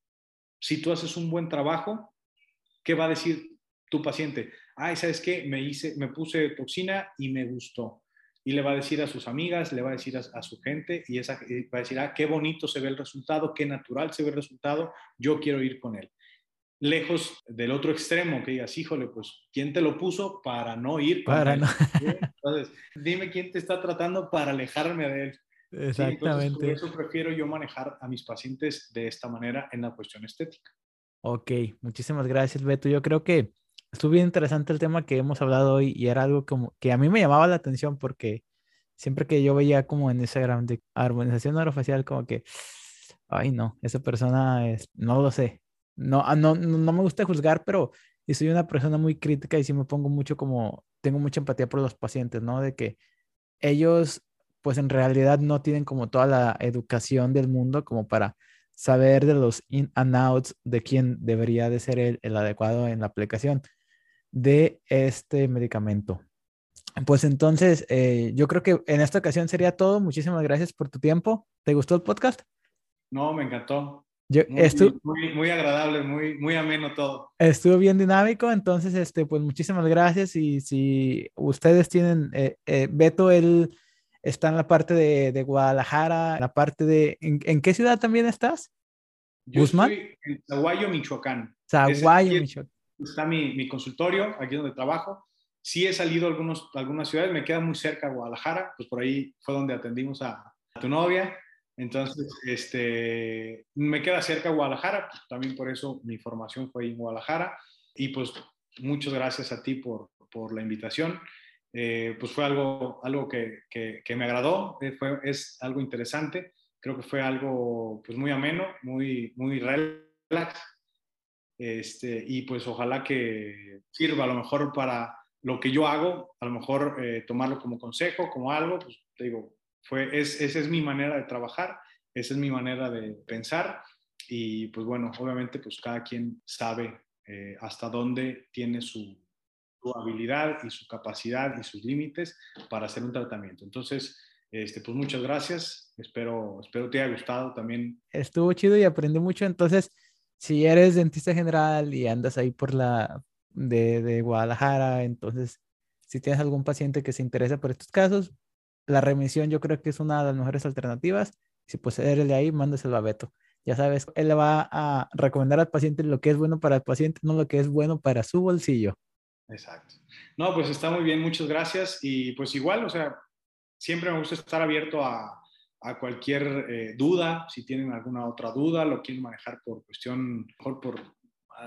si tú haces un buen trabajo, ¿qué va a decir tu paciente? Ay, ¿sabes qué? Me, hice, me puse toxina y me gustó y le va a decir a sus amigas, le va a decir a, su gente y esa va a decir, ah, qué bonito se ve el resultado, qué natural se ve el resultado, yo quiero ir con él. Lejos del otro extremo, que digas, híjole, pues, ¿quién te lo puso para no ir? para no. Entonces, dime quién te está tratando para alejarme de él. Exactamente. por eso prefiero yo manejar a mis pacientes de esta manera en la cuestión estética. Ok, muchísimas gracias, Beto. Yo creo que estuvo bien interesante el tema que hemos hablado hoy y era algo como que a mí me llamaba la atención porque siempre que yo veía como en Instagram de armonización orofacial, como que, ay no, esa persona es, no lo sé, no, ah, no, no me gusta juzgar, pero soy una persona muy crítica y sí me pongo mucho como, tengo mucha empatía por los pacientes, ¿no? De que ellos, pues en realidad no tienen como toda la educación del mundo como para saber de los in and outs de quién debería de ser el, el adecuado en la aplicación de este medicamento. Pues entonces, eh, yo creo que en esta ocasión sería todo. Muchísimas gracias por tu tiempo. ¿Te gustó el podcast? No, me encantó. Yo, muy, muy, agradable, muy, muy ameno todo. Estuvo bien dinámico, entonces, este, pues muchísimas gracias. Y si ustedes tienen, eh, eh, Beto, él está en la parte de, de Guadalajara, la parte de, ¿en, qué ciudad también estás? Yo Guzmán. Estoy en Zaguayo, Michoacán. Zaguayo, Michoacán está mi, mi, consultorio, aquí donde trabajo. Sí he salido a algunos, algunas ciudades, me queda muy cerca Guadalajara, pues por ahí fue donde atendimos a, tu novia. Entonces, este, me queda cerca Guadalajara, pues, también por eso mi formación fue en Guadalajara. Y pues muchas gracias a ti por, por la invitación. Eh, pues fue algo, algo que, que, me agradó, eh, fue, es algo interesante, creo que fue algo pues muy ameno, muy, muy relax. Este, y pues ojalá que sirva a lo mejor para lo que yo hago, a lo mejor eh, tomarlo como consejo, como algo, pues te digo, fue, es, esa es mi manera de trabajar, esa es mi manera de pensar y pues bueno, obviamente pues cada quien sabe hasta dónde tiene su, su habilidad y su capacidad y sus límites para hacer un tratamiento. Entonces, este, pues muchas gracias. Espero, espero te haya gustado también. Estuvo chido y aprendí mucho. Entonces, si eres dentista general y andas ahí por la de, Guadalajara, entonces, si tienes algún paciente que se interesa por estos casos, la remisión yo creo que es una de las mejores alternativas. Si pues eres ahí, mándaselo a Beto. Ya sabes, él le va a recomendar al paciente lo que es bueno para el paciente, no lo que es bueno para su bolsillo. Exacto. No, pues está muy bien, muchas gracias. Y pues igual, o sea, siempre me gusta estar abierto a, cualquier eh, duda, si tienen alguna otra duda, lo quieren manejar por cuestión, mejor por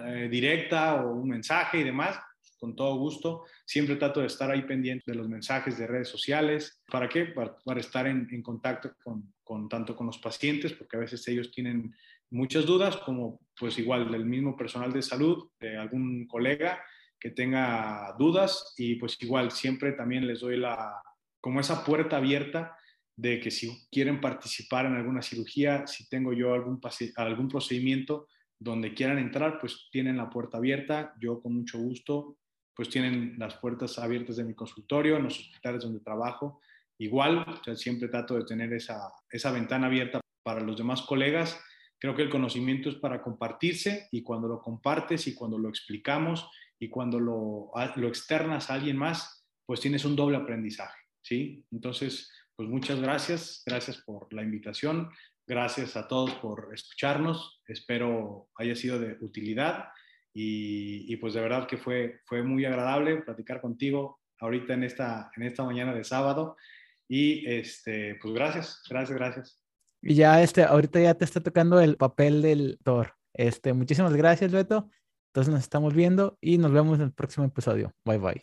eh, directa o un mensaje y demás, con todo gusto. Siempre trato de estar ahí pendiente de los mensajes de redes sociales. ¿Para qué? Para, estar en, contacto con, con, tanto con los pacientes, porque a veces ellos tienen muchas dudas, como pues igual del mismo personal de salud, de algún colega que tenga dudas y pues igual siempre también les doy la, como esa puerta abierta de que si quieren participar en alguna cirugía, si tengo yo algún, algún procedimiento donde quieran entrar, pues tienen la puerta abierta, yo con mucho gusto, pues tienen las puertas abiertas de mi consultorio, en los hospitales donde trabajo, igual, siempre trato de tener esa, esa ventana abierta para los demás colegas. Creo que el conocimiento es para compartirse y cuando lo compartes y cuando lo explicamos y cuando lo, lo externas a alguien más, pues tienes un doble aprendizaje, ¿sí? Entonces, pues muchas gracias, gracias por la invitación, gracias a todos por escucharnos, espero haya sido de utilidad y, pues de verdad que fue, fue muy agradable platicar contigo ahorita en esta, en esta mañana de sábado y este, pues gracias, gracias, gracias. Y ya este, ahorita ya te está tocando el papel del Thor. Este, muchísimas gracias, Beto. Entonces nos estamos viendo y nos vemos en el próximo episodio. Bye bye.